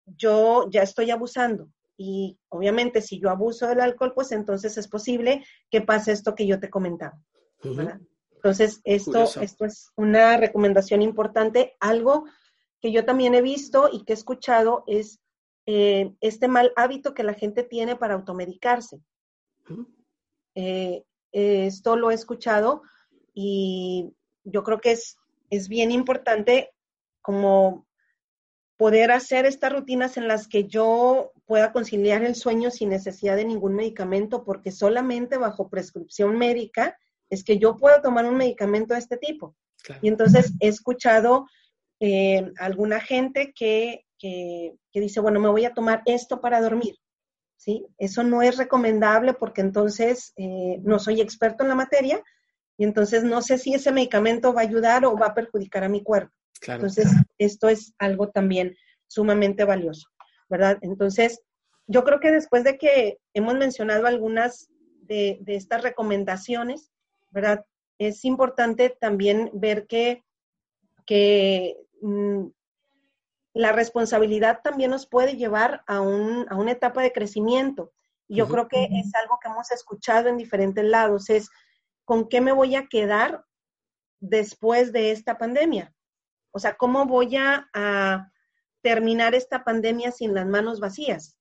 yo ya estoy abusando. Y obviamente si yo abuso del alcohol, pues entonces es posible que pase esto que yo te comentaba. Entonces, esto, esto es una recomendación importante. Algo que yo también he visto y que he escuchado es eh, este mal hábito que la gente tiene para automedicarse. Eh, esto lo he escuchado y yo creo que es, es bien importante como poder hacer estas rutinas en las que yo pueda conciliar el sueño sin necesidad de ningún medicamento, porque solamente bajo prescripción médica es que yo puedo tomar un medicamento de este tipo. Y entonces he escuchado eh, alguna gente que, dice, bueno, me voy a tomar esto para dormir. ¿Sí? Eso no es recomendable porque entonces eh, no soy experto en la materia, y entonces no sé si ese medicamento va a ayudar o va a perjudicar a mi cuerpo. Entonces, esto es algo también sumamente valioso, ¿verdad? Entonces, yo creo que después de que hemos mencionado algunas de, estas recomendaciones, ¿verdad? Es importante también ver que, que mm, la responsabilidad también nos puede llevar a, un, a una etapa de crecimiento. Y yo creo que es algo que hemos escuchado en diferentes lados, es con qué me voy a quedar después de esta pandemia. O sea, ¿cómo voy a, a terminar esta pandemia sin las manos vacías?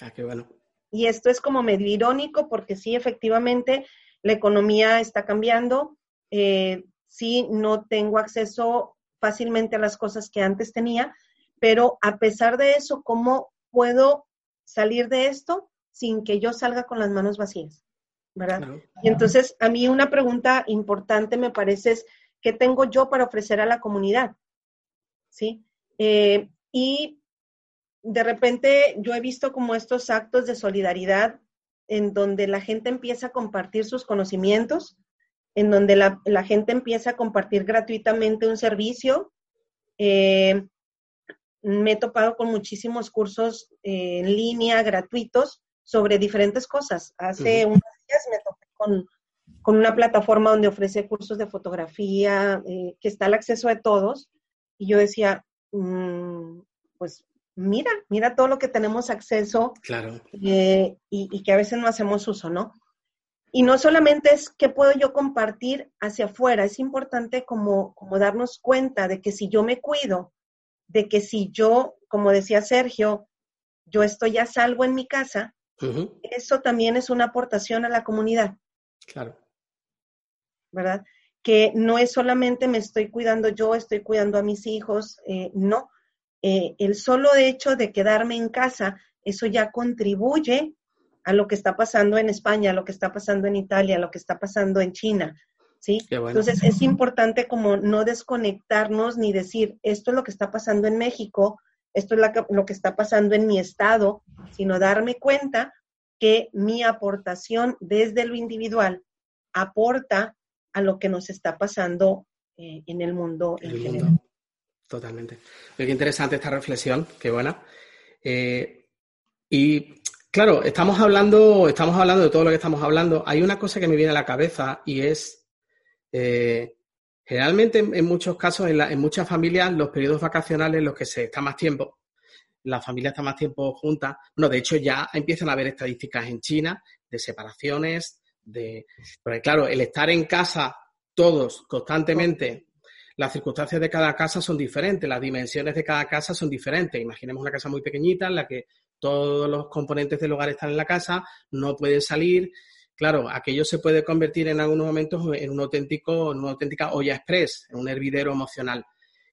Ah, qué bueno. Y esto es como medio irónico porque sí, efectivamente, la economía está cambiando. Eh, sí, no tengo acceso fácilmente a las cosas que antes tenía, pero a pesar de eso, ¿cómo puedo salir de esto sin que yo salga con las manos vacías? ¿Verdad? Y entonces, a mí una pregunta importante me parece es, ¿qué tengo yo para ofrecer a la comunidad? ¿Sí? Eh, y de repente yo he visto como estos actos de solidaridad en donde la gente empieza a compartir sus conocimientos, en donde la, gente empieza a compartir gratuitamente un servicio. Eh, me he topado con muchísimos cursos eh, en línea gratuitos sobre diferentes cosas. Hace unos días me topé con, una plataforma donde ofrece cursos de fotografía, eh, que está al acceso de todos, y yo decía, mm, pues mira, mira todo lo que tenemos acceso claro. Eh, y, que a veces no hacemos uso, ¿no? Y no solamente es qué puedo yo compartir hacia afuera, es importante como, como darnos cuenta de que si yo me cuido, de que si yo, como decía Sergio, yo estoy a salvo en mi casa, eso también es una aportación a la comunidad. Claro. ¿Verdad? Que no es solamente me estoy cuidando yo, estoy cuidando a mis hijos, eh, no, eh, el solo hecho de quedarme en casa, eso ya contribuye a lo que está pasando en España, a lo que está pasando en Italia, a lo que está pasando en China. ¿Sí? Entonces es importante como no desconectarnos ni decir, esto es lo que está pasando en México, esto es lo que está pasando en mi estado, sino darme cuenta que mi aportación desde lo individual aporta a lo que nos está pasando eh, en el mundo en general. Totalmente. Qué interesante esta reflexión, qué buena. Eh, y claro, estamos hablando, estamos hablando de todo lo que estamos hablando. Hay una cosa que me viene a la cabeza y es, eh, generalmente en, muchos casos, en, muchas familias, los periodos vacacionales en los que se está más tiempo, la familia está más tiempo juntas. Bueno, de hecho ya empiezan a haber estadísticas en China de separaciones, de... Porque claro, el estar en casa todos constantemente las circunstancias de cada casa son diferentes, las dimensiones de cada casa son diferentes. Imaginemos una casa muy pequeñita en la que todos los componentes del hogar están en la casa, no pueden salir. Claro, aquello se puede convertir en algunos momentos en un auténtico, en una auténtica olla express, en un hervidero emocional.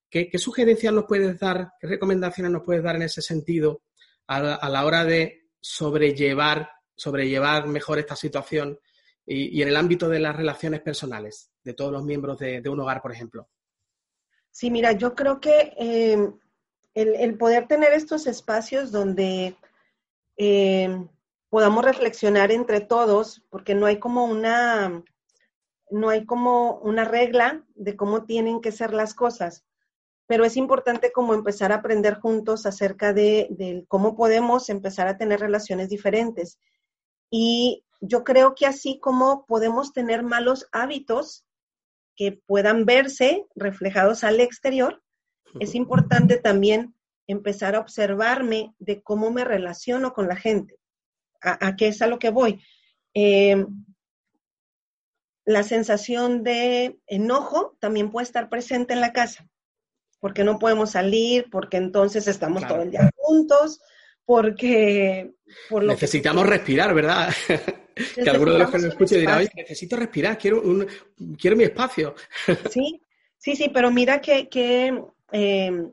¿Qué, sugerencias nos puedes dar, qué recomendaciones nos puedes dar en ese sentido a la, hora de sobrellevar, sobrellevar mejor esta situación y, en el ámbito de las relaciones personales de todos los miembros de un hogar, por ejemplo? Sí, mira, yo creo que em, el, poder tener estos espacios donde em, podamos reflexionar entre todos, porque no hay como una, no hay como una regla de cómo tienen que ser las cosas, pero es importante como empezar a aprender juntos acerca de, de cómo podemos empezar a tener relaciones diferentes. Y yo creo que así como podemos tener malos hábitos, que puedan verse reflejados al exterior, es importante también empezar a observarme de cómo me relaciono con la gente. ¿A, qué es a lo que voy? Em, la sensación de enojo también puede estar presente en la casa, porque no podemos salir, porque entonces estamos todo el día juntos, porque... Por lo Necesitamos respirar, ¿verdad? que alguno de los que nos escuche dirá, oye, necesito respirar, quiero, un, quiero mi espacio. sí, sí, sí, pero mira que, que eh,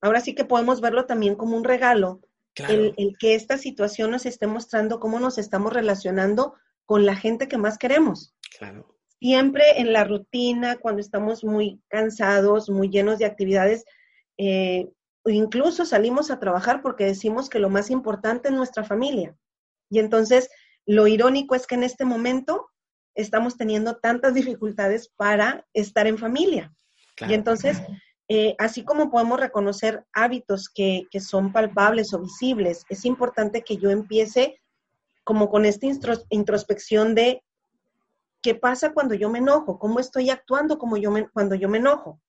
ahora sí que podemos verlo también como un regalo, el, el, que esta situación nos esté mostrando cómo nos estamos relacionando con la gente que más queremos. Claro. Siempre en la rutina, cuando estamos muy cansados, muy llenos de actividades, eh, incluso salimos a trabajar porque decimos que lo más importante es nuestra familia. Y entonces lo irónico es que en este momento estamos teniendo tantas dificultades para estar en familia. Y entonces, eh, así como podemos reconocer hábitos que, son palpables o visibles, es importante que yo empiece como con esta introspección de qué pasa cuando yo me enojo, cómo estoy actuando como yo cuando yo me enojo.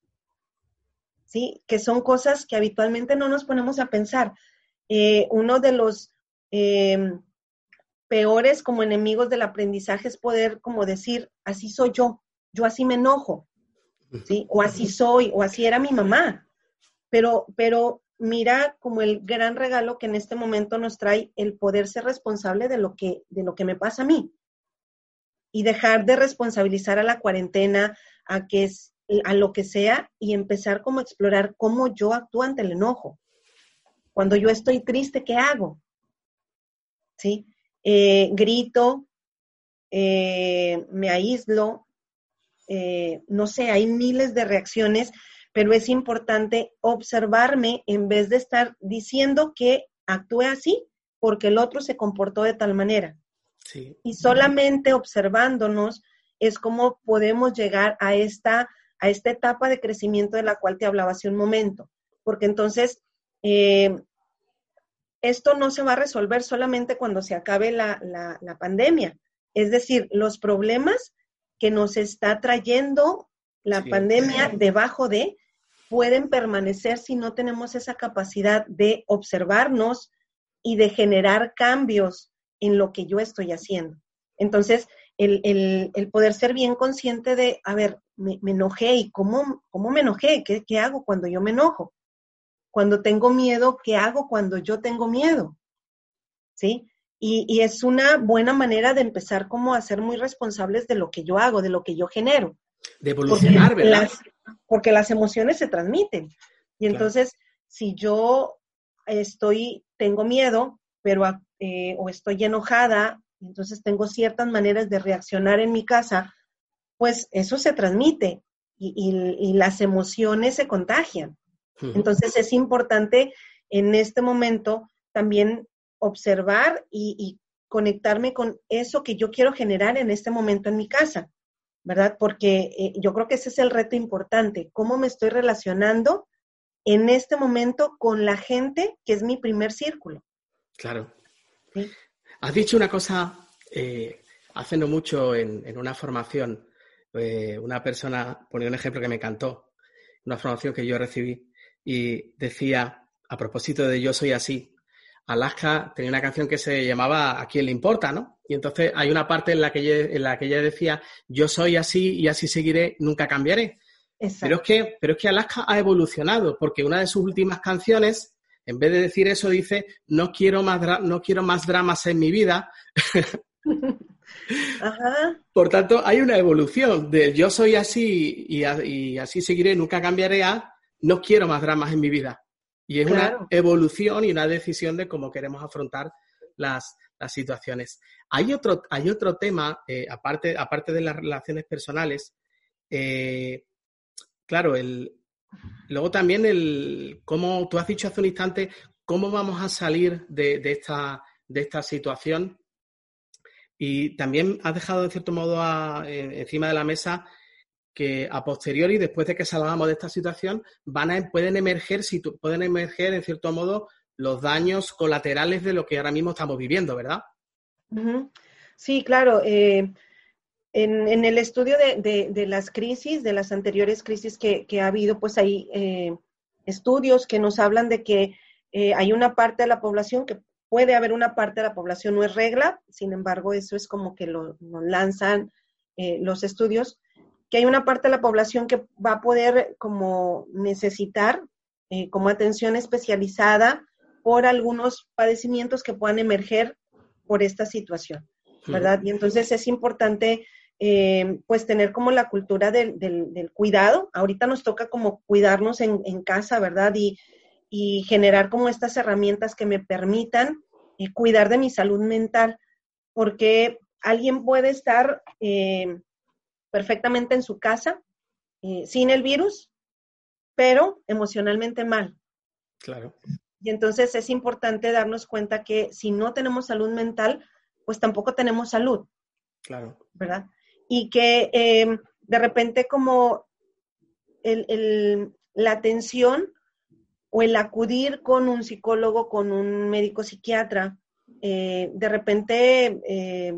¿sí? Que son cosas que habitualmente no nos ponemos a pensar. Eh, uno de los em, peores como enemigos del aprendizaje es poder como decir, así soy yo, yo así me enojo, ¿sí? O así soy, o así era mi mamá. Pero, pero mira como el gran regalo que en este momento nos trae el poder ser responsable de lo que, de lo que me pasa a mí. Y dejar de responsabilizar a la cuarentena, a que es, a lo que sea, y empezar como a explorar cómo yo actúo ante el enojo. Cuando yo estoy triste, ¿qué hago? ¿Sí? Eh, grito, eh, me aíslo, eh, no sé, hay miles de reacciones, pero es importante observarme en vez de estar diciendo que actúe así porque el otro se comportó de tal manera. Y solamente observándonos es como podemos llegar a esta, a esta etapa de crecimiento de la cual te hablaba hace un momento. Porque entonces, esto no se va a resolver solamente cuando se acabe la, pandemia. Es decir, los problemas que nos está trayendo la pandemia debajo de pueden permanecer si no tenemos esa capacidad de observarnos y de generar cambios en lo que yo estoy haciendo. Entonces, el, poder ser bien consciente de, a ver, me, enojé y cómo, cómo me enojé, ¿Qué, ¿qué hago cuando yo me enojo? Cuando tengo miedo, ¿qué hago cuando yo tengo miedo? ¿Sí? Y, es una buena manera de empezar como a ser muy responsables de lo que yo hago, de lo que yo genero. De evolucionar, ¿verdad? porque las emociones se transmiten. Y entonces, si yo estoy, tengo miedo, pero eh, o estoy enojada, entonces tengo ciertas maneras de reaccionar en mi casa, pues eso se transmite y las emociones se contagian. Entonces es importante en este momento también observar y, conectarme con eso que yo quiero generar en este momento en mi casa, ¿verdad? Porque eh, yo creo que ese es el reto importante, cómo me estoy relacionando en este momento con la gente que es mi primer círculo. Claro. Has dicho una cosa eh, hace no mucho en, una formación, eh, una persona ponía un ejemplo que me encantó, una formación que yo recibí, y decía, a propósito de Yo soy así, Alaska tenía una canción que se llamaba ¿A quién le importa? ¿no? Y entonces hay una parte en la que ella, en la que ella decía, yo soy así y así seguiré, nunca cambiaré. Pero es, que, pero es que Alaska ha evolucionado, porque una de sus últimas canciones, en vez de decir eso, dice, no quiero más, no quiero más dramas en mi vida. Por tanto, hay una evolución de yo soy así y, y así seguiré, nunca cambiaré a no quiero más dramas en mi vida. Y es una evolución y una decisión de cómo queremos afrontar las, situaciones. Hay otro, hay otro tema, eh, aparte, aparte de las relaciones personales, eh, claro, el, luego también el, como tú has dicho hace un instante, cómo vamos a salir de, esta, de esta situación. Y también has dejado, de cierto modo, encima de la mesa que a posteriori, después de que salgamos de esta situación, van a, pueden emerger, si pueden emerger en cierto modo los daños colaterales de lo que ahora mismo estamos viviendo, ¿verdad? Sí, claro. Eh, en, el estudio de, las crisis, de las anteriores crisis que, ha habido, pues hay eh, estudios que nos hablan de que eh, hay una parte de la población que puede haber una parte de la población, no es regla, sin embargo, eso es como que lo, lanzan los estudios, que hay una parte de la población que va a poder como necesitar eh, como atención especializada por algunos padecimientos que puedan emerger por esta situación, ¿verdad? Y entonces es importante eh, pues tener como la cultura del, del, cuidado. Ahorita nos toca como cuidarnos en, en casa, ¿verdad? Y, y, generar como estas herramientas que me permitan eh, cuidar de mi salud mental, porque alguien puede estar perfectamente en su casa, eh, sin el virus, pero emocionalmente mal. Claro. Y entonces es importante darnos cuenta que si no tenemos salud mental, pues tampoco tenemos salud. Claro. ¿Verdad? Y que em, de repente como la atención o el acudir con un psicólogo, con un médico psiquiatra, eh, de repente eh,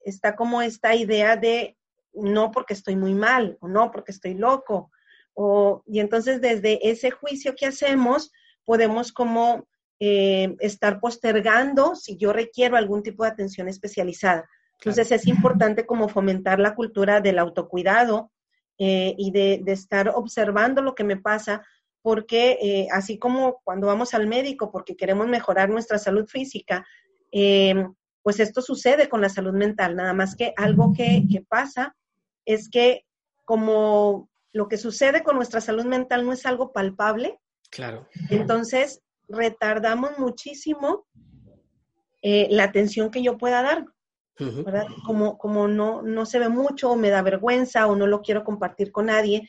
está como esta idea de no porque estoy muy mal o no porque estoy loco, O, y entonces desde ese juicio que hacemos, podemos como eh, estar postergando si yo requiero algún tipo de atención especializada. Entonces es importante como fomentar la cultura del autocuidado eh, y de, estar observando lo que me pasa, porque eh, así como cuando vamos al médico porque queremos mejorar nuestra salud física, pues esto sucede con la salud mental, nada más que algo que, que pasa es que como lo que sucede con nuestra salud mental no es algo palpable, claro. entonces retardamos muchísimo eh, la atención que yo pueda dar. ¿verdad? Como, como no, no se ve mucho o me da vergüenza o no lo quiero compartir con nadie,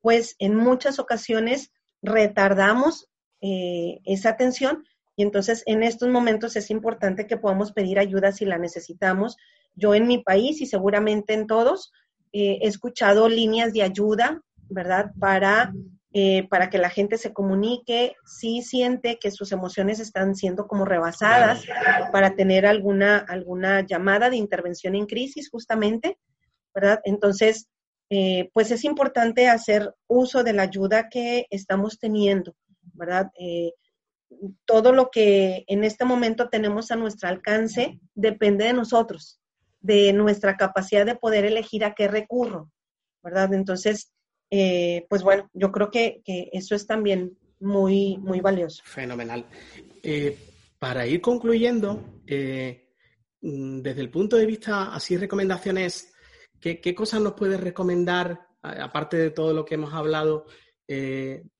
pues en muchas ocasiones retardamos eh, esa atención y entonces en estos momentos es importante que podamos pedir ayuda si la necesitamos. Yo en mi país y seguramente en todos eh, he escuchado líneas de ayuda, ¿verdad? Para eh, para que la gente se comunique, si siente que sus emociones están siendo como rebasadas, para tener alguna, alguna llamada de intervención en crisis justamente, ¿verdad? Entonces, eh, pues es importante hacer uso de la ayuda que estamos teniendo, ¿verdad? Eh, todo lo que en este momento tenemos a nuestro alcance depende de nosotros, de nuestra capacidad de poder elegir a qué recurro, ¿verdad? Entonces, eh, pues bueno, yo creo que, eso es también muy, muy valioso. Fenomenal. Eh, para ir concluyendo, eh, mm, desde el punto de vista, así recomendaciones, ¿qué, cosas nos puedes recomendar, aparte de todo lo que hemos hablado?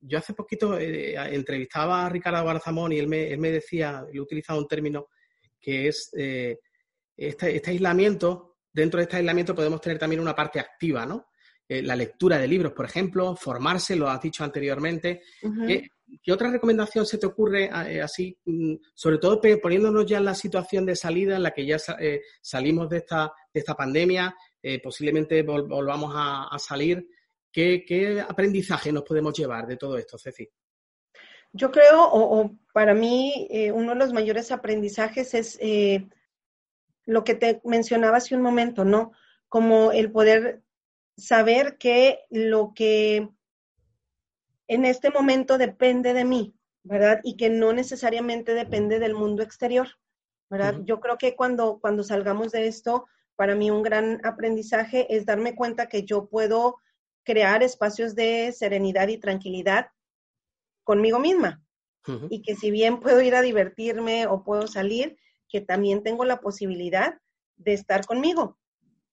yo hace poquito entrevistaba a Ricardo Barzamón y él me, él me decía, he utilizado un término que es este, este aislamiento, dentro de este aislamiento podemos tener también una parte activa, ¿no? Eh, la lectura de libros, por ejemplo, formarse, lo has dicho anteriormente. ¿Qué, otra recomendación se te ocurre eh, así, mm, sobre todo poniéndonos ya en la situación de salida en la que ya eh, salimos de esta, de esta pandemia, posiblemente volvamos a, salir? ¿Qué, aprendizaje nos podemos llevar de todo esto, Ceci? Yo creo, o, para mí, uno de los mayores aprendizajes es lo que te mencionaba hace un momento, ¿no? Como el poder saber que lo que en este momento depende de mí, ¿verdad? Y que no necesariamente depende del mundo exterior, ¿verdad? Yo creo que cuando, cuando salgamos de esto, para mí un gran aprendizaje es darme cuenta que yo puedo crear espacios de serenidad y tranquilidad conmigo misma. Y que si bien puedo ir a divertirme o puedo salir, que también tengo la posibilidad de estar conmigo,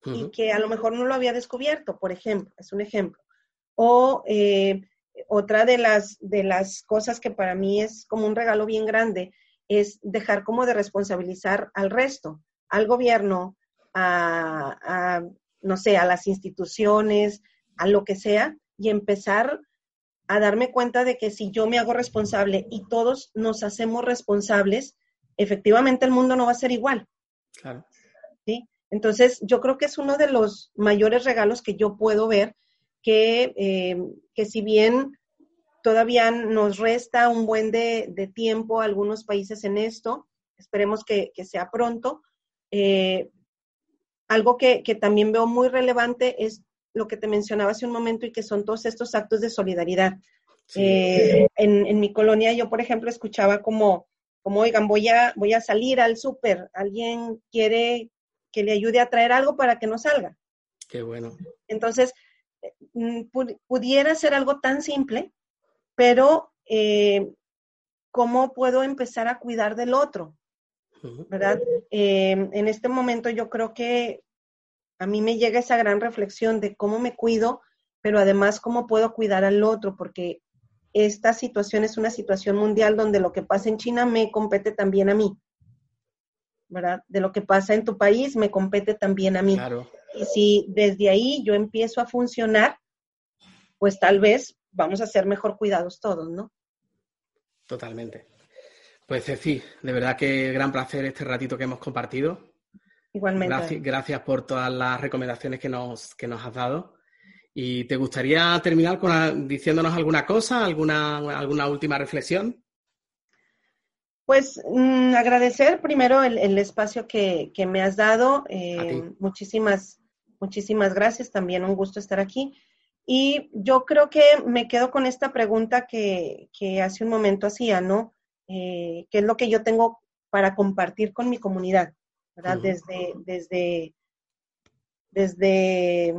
y que a lo mejor no lo había descubierto, por ejemplo, es un ejemplo. O eh, otra de las, de las cosas que para mí es como un regalo bien grande es dejar como de responsabilizar al resto, al gobierno, a, no sé, a las instituciones, a lo que sea, y empezar a darme cuenta de que si yo me hago responsable y todos nos hacemos responsables, efectivamente el mundo no va a ser igual. Claro. ¿sí? Entonces, yo creo que es uno de los mayores regalos que yo puedo ver, que, eh, que si bien todavía nos resta un buen de, tiempo a algunos países en esto, esperemos que, sea pronto. Eh, algo que, también veo muy relevante es lo que te mencionaba hace un momento y que son todos estos actos de solidaridad. Eh, en, en, mi colonia yo, por ejemplo, escuchaba como, como oigan, voy a, voy a salir al súper, alguien quiere que le ayude a traer algo para que no salga. Qué bueno. Entonces, eh, mm, pudiera ser algo tan simple, pero eh, ¿cómo puedo empezar a cuidar del otro? ¿Verdad? Em, en este momento yo creo que a mí me llega esa gran reflexión de cómo me cuido, pero además cómo puedo cuidar al otro, porque esta situación es una situación mundial donde lo que pasa en China me compete también a mí. ¿verdad? De lo que pasa en tu país me compete también a mí. Y si desde ahí yo empiezo a funcionar, pues tal vez vamos a ser mejor cuidados todos, ¿no? Totalmente. Pues Ceci, de verdad que gran placer este ratito que hemos compartido. Igualmente. Gracias, por todas las recomendaciones que nos, que nos has dado. ¿Y te gustaría terminar con diciéndonos alguna cosa, alguna, alguna última reflexión? Pues mm, agradecer primero el, espacio que, me has dado. Eh, muchísimas, muchísimas gracias. También un gusto estar aquí. Y yo creo que me quedo con esta pregunta que, hace un momento hacía, ¿no? Eh, ¿Qué es lo que yo tengo para compartir con mi comunidad? ¿Verdad? Desde, desde, desde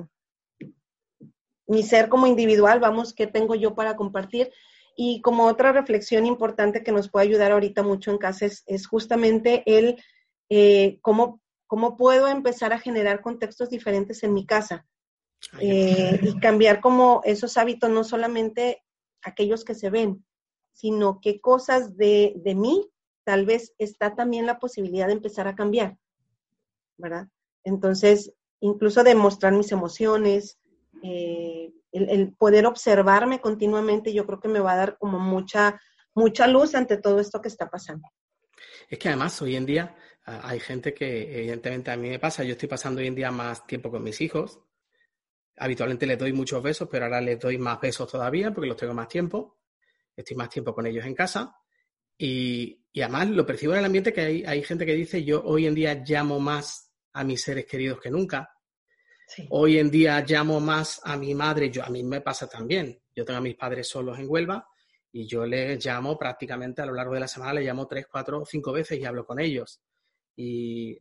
mi ser como individual, vamos, ¿qué tengo yo para compartir? Y como otra reflexión importante que nos puede ayudar ahorita mucho en casa es, justamente el eh, cómo, cómo puedo empezar a generar contextos diferentes en mi casa eh, y cambiar como esos hábitos, no solamente aquellos que se ven, sino qué cosas de, de mí tal vez está también la posibilidad de empezar a cambiar, ¿verdad? Entonces, incluso demostrar mis emociones, eh, el, poder observarme continuamente, yo creo que me va a dar como mucha, mucha luz ante todo esto que está pasando. Es que además hoy en día hay gente que evidentemente a mí me pasa, yo estoy pasando hoy en día más tiempo con mis hijos, habitualmente les doy muchos besos, pero ahora les doy más besos todavía porque los tengo más tiempo, estoy más tiempo con ellos en casa. Y, además lo percibo en el ambiente que hay, hay gente que dice yo hoy en día llamo más a mis seres queridos que nunca, Hoy en día llamo más a mi madre, yo a mí me pasa también. Yo tengo a mis padres solos en Huelva y yo les llamo prácticamente a lo largo de la semana, les llamo tres, cuatro, cinco veces y hablo con ellos. Y,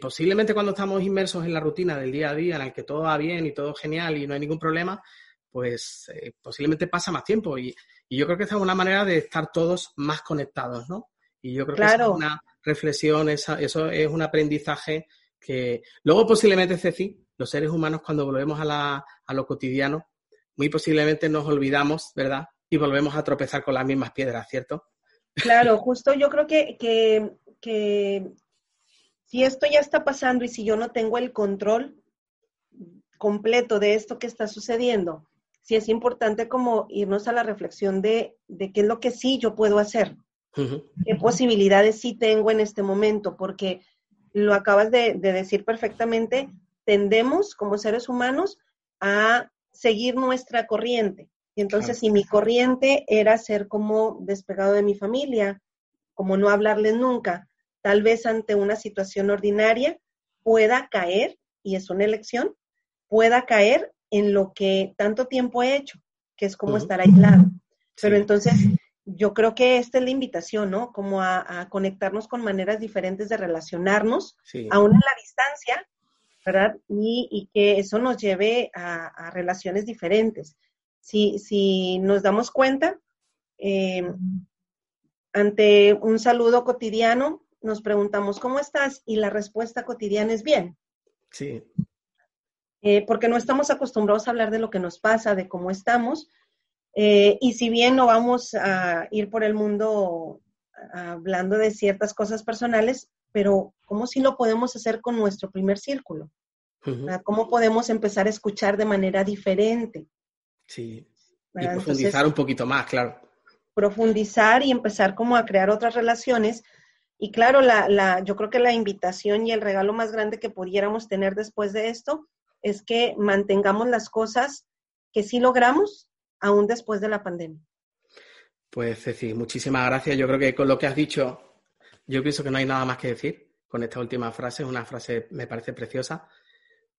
posiblemente cuando estamos inmersos en la rutina del día a día, en el que todo va bien y todo genial y no hay ningún problema, pues eh, posiblemente pasa más tiempo. Y, yo creo que esa es una manera de estar todos más conectados, ¿no? Y yo creo que es una reflexión, eso es un aprendizaje que luego posiblemente, Ceci, los seres humanos cuando volvemos a, lo cotidiano, muy posiblemente nos olvidamos, ¿verdad? Y volvemos a tropezar con las mismas piedras, ¿cierto? Claro, justo yo creo que, que, si esto ya está pasando y si yo no tengo el control completo de esto que está sucediendo, sí es importante como irnos a la reflexión de, qué es lo que sí yo puedo hacer, qué posibilidades sí tengo en este momento, porque lo acabas de, de decir perfectamente, tendemos como seres humanos a seguir nuestra corriente. Y entonces, si mi corriente era ser como despegado de mi familia, como no hablarles nunca, tal vez ante una situación ordinaria pueda caer, y es una elección, pueda caer en lo que tanto tiempo he hecho, que es como estar aislado. Pero entonces, yo creo que esta es la invitación, ¿no? Como a, conectarnos con maneras diferentes de relacionarnos, aún en la distancia, ¿verdad? Y, que eso nos lleve a, relaciones diferentes. Si, si, nos damos cuenta, eh, ante un saludo cotidiano, nos preguntamos, ¿cómo estás? Y la respuesta cotidiana es bien. Sí. Eh, porque no estamos acostumbrados a hablar de lo que nos pasa, de cómo estamos. Eh, y si bien no vamos a ir por el mundo hablando de ciertas cosas personales, pero ¿cómo si lo podemos hacer con nuestro primer círculo? ¿Cómo podemos empezar a escuchar de manera diferente? Sí. Y profundizar un poquito más, claro. Profundizar y empezar como a crear otras relaciones. Y claro, la, la, yo creo que la invitación y el regalo más grande que pudiéramos tener después de esto es que mantengamos las cosas que sí logramos aún después de la pandemia. Pues Ceci, muchísimas gracias. Yo creo que con lo que has dicho, yo pienso que no hay nada más que decir con esta última frase. Una frase me parece preciosa.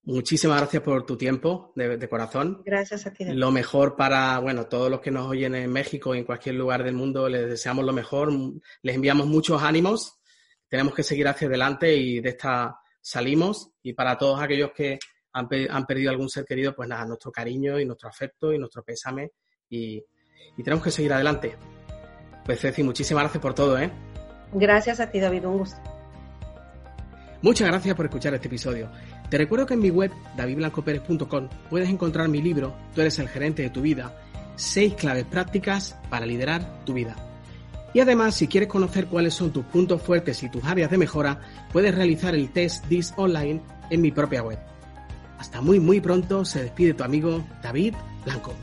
Muchísimas gracias por tu tiempo de, corazón. Gracias a ti. Lo mejor para, bueno, todos los que nos oyen en México y en cualquier lugar del mundo, les deseamos lo mejor. Les enviamos muchos ánimos. Tenemos que seguir hacia adelante y de esta salimos. Y para todos aquellos que han, han perdido algún ser querido, pues nada, nuestro cariño y nuestro afecto y nuestro pésame. Y, y tenemos que seguir adelante. Pues Ceci, muchísimas gracias por todo, ¿eh? Gracias a ti, David. Un gusto. Muchas gracias por escuchar este episodio. Te recuerdo que en mi web, davidblancoperez.com, puedes encontrar mi libro, Tú eres el gerente de tu vida, seis claves prácticas para liderar tu vida. Y además, si quieres conocer cuáles son tus puntos fuertes y tus áreas de mejora, puedes realizar el test DIS online en mi propia web. Hasta muy muy pronto, se despide tu amigo David Blanco.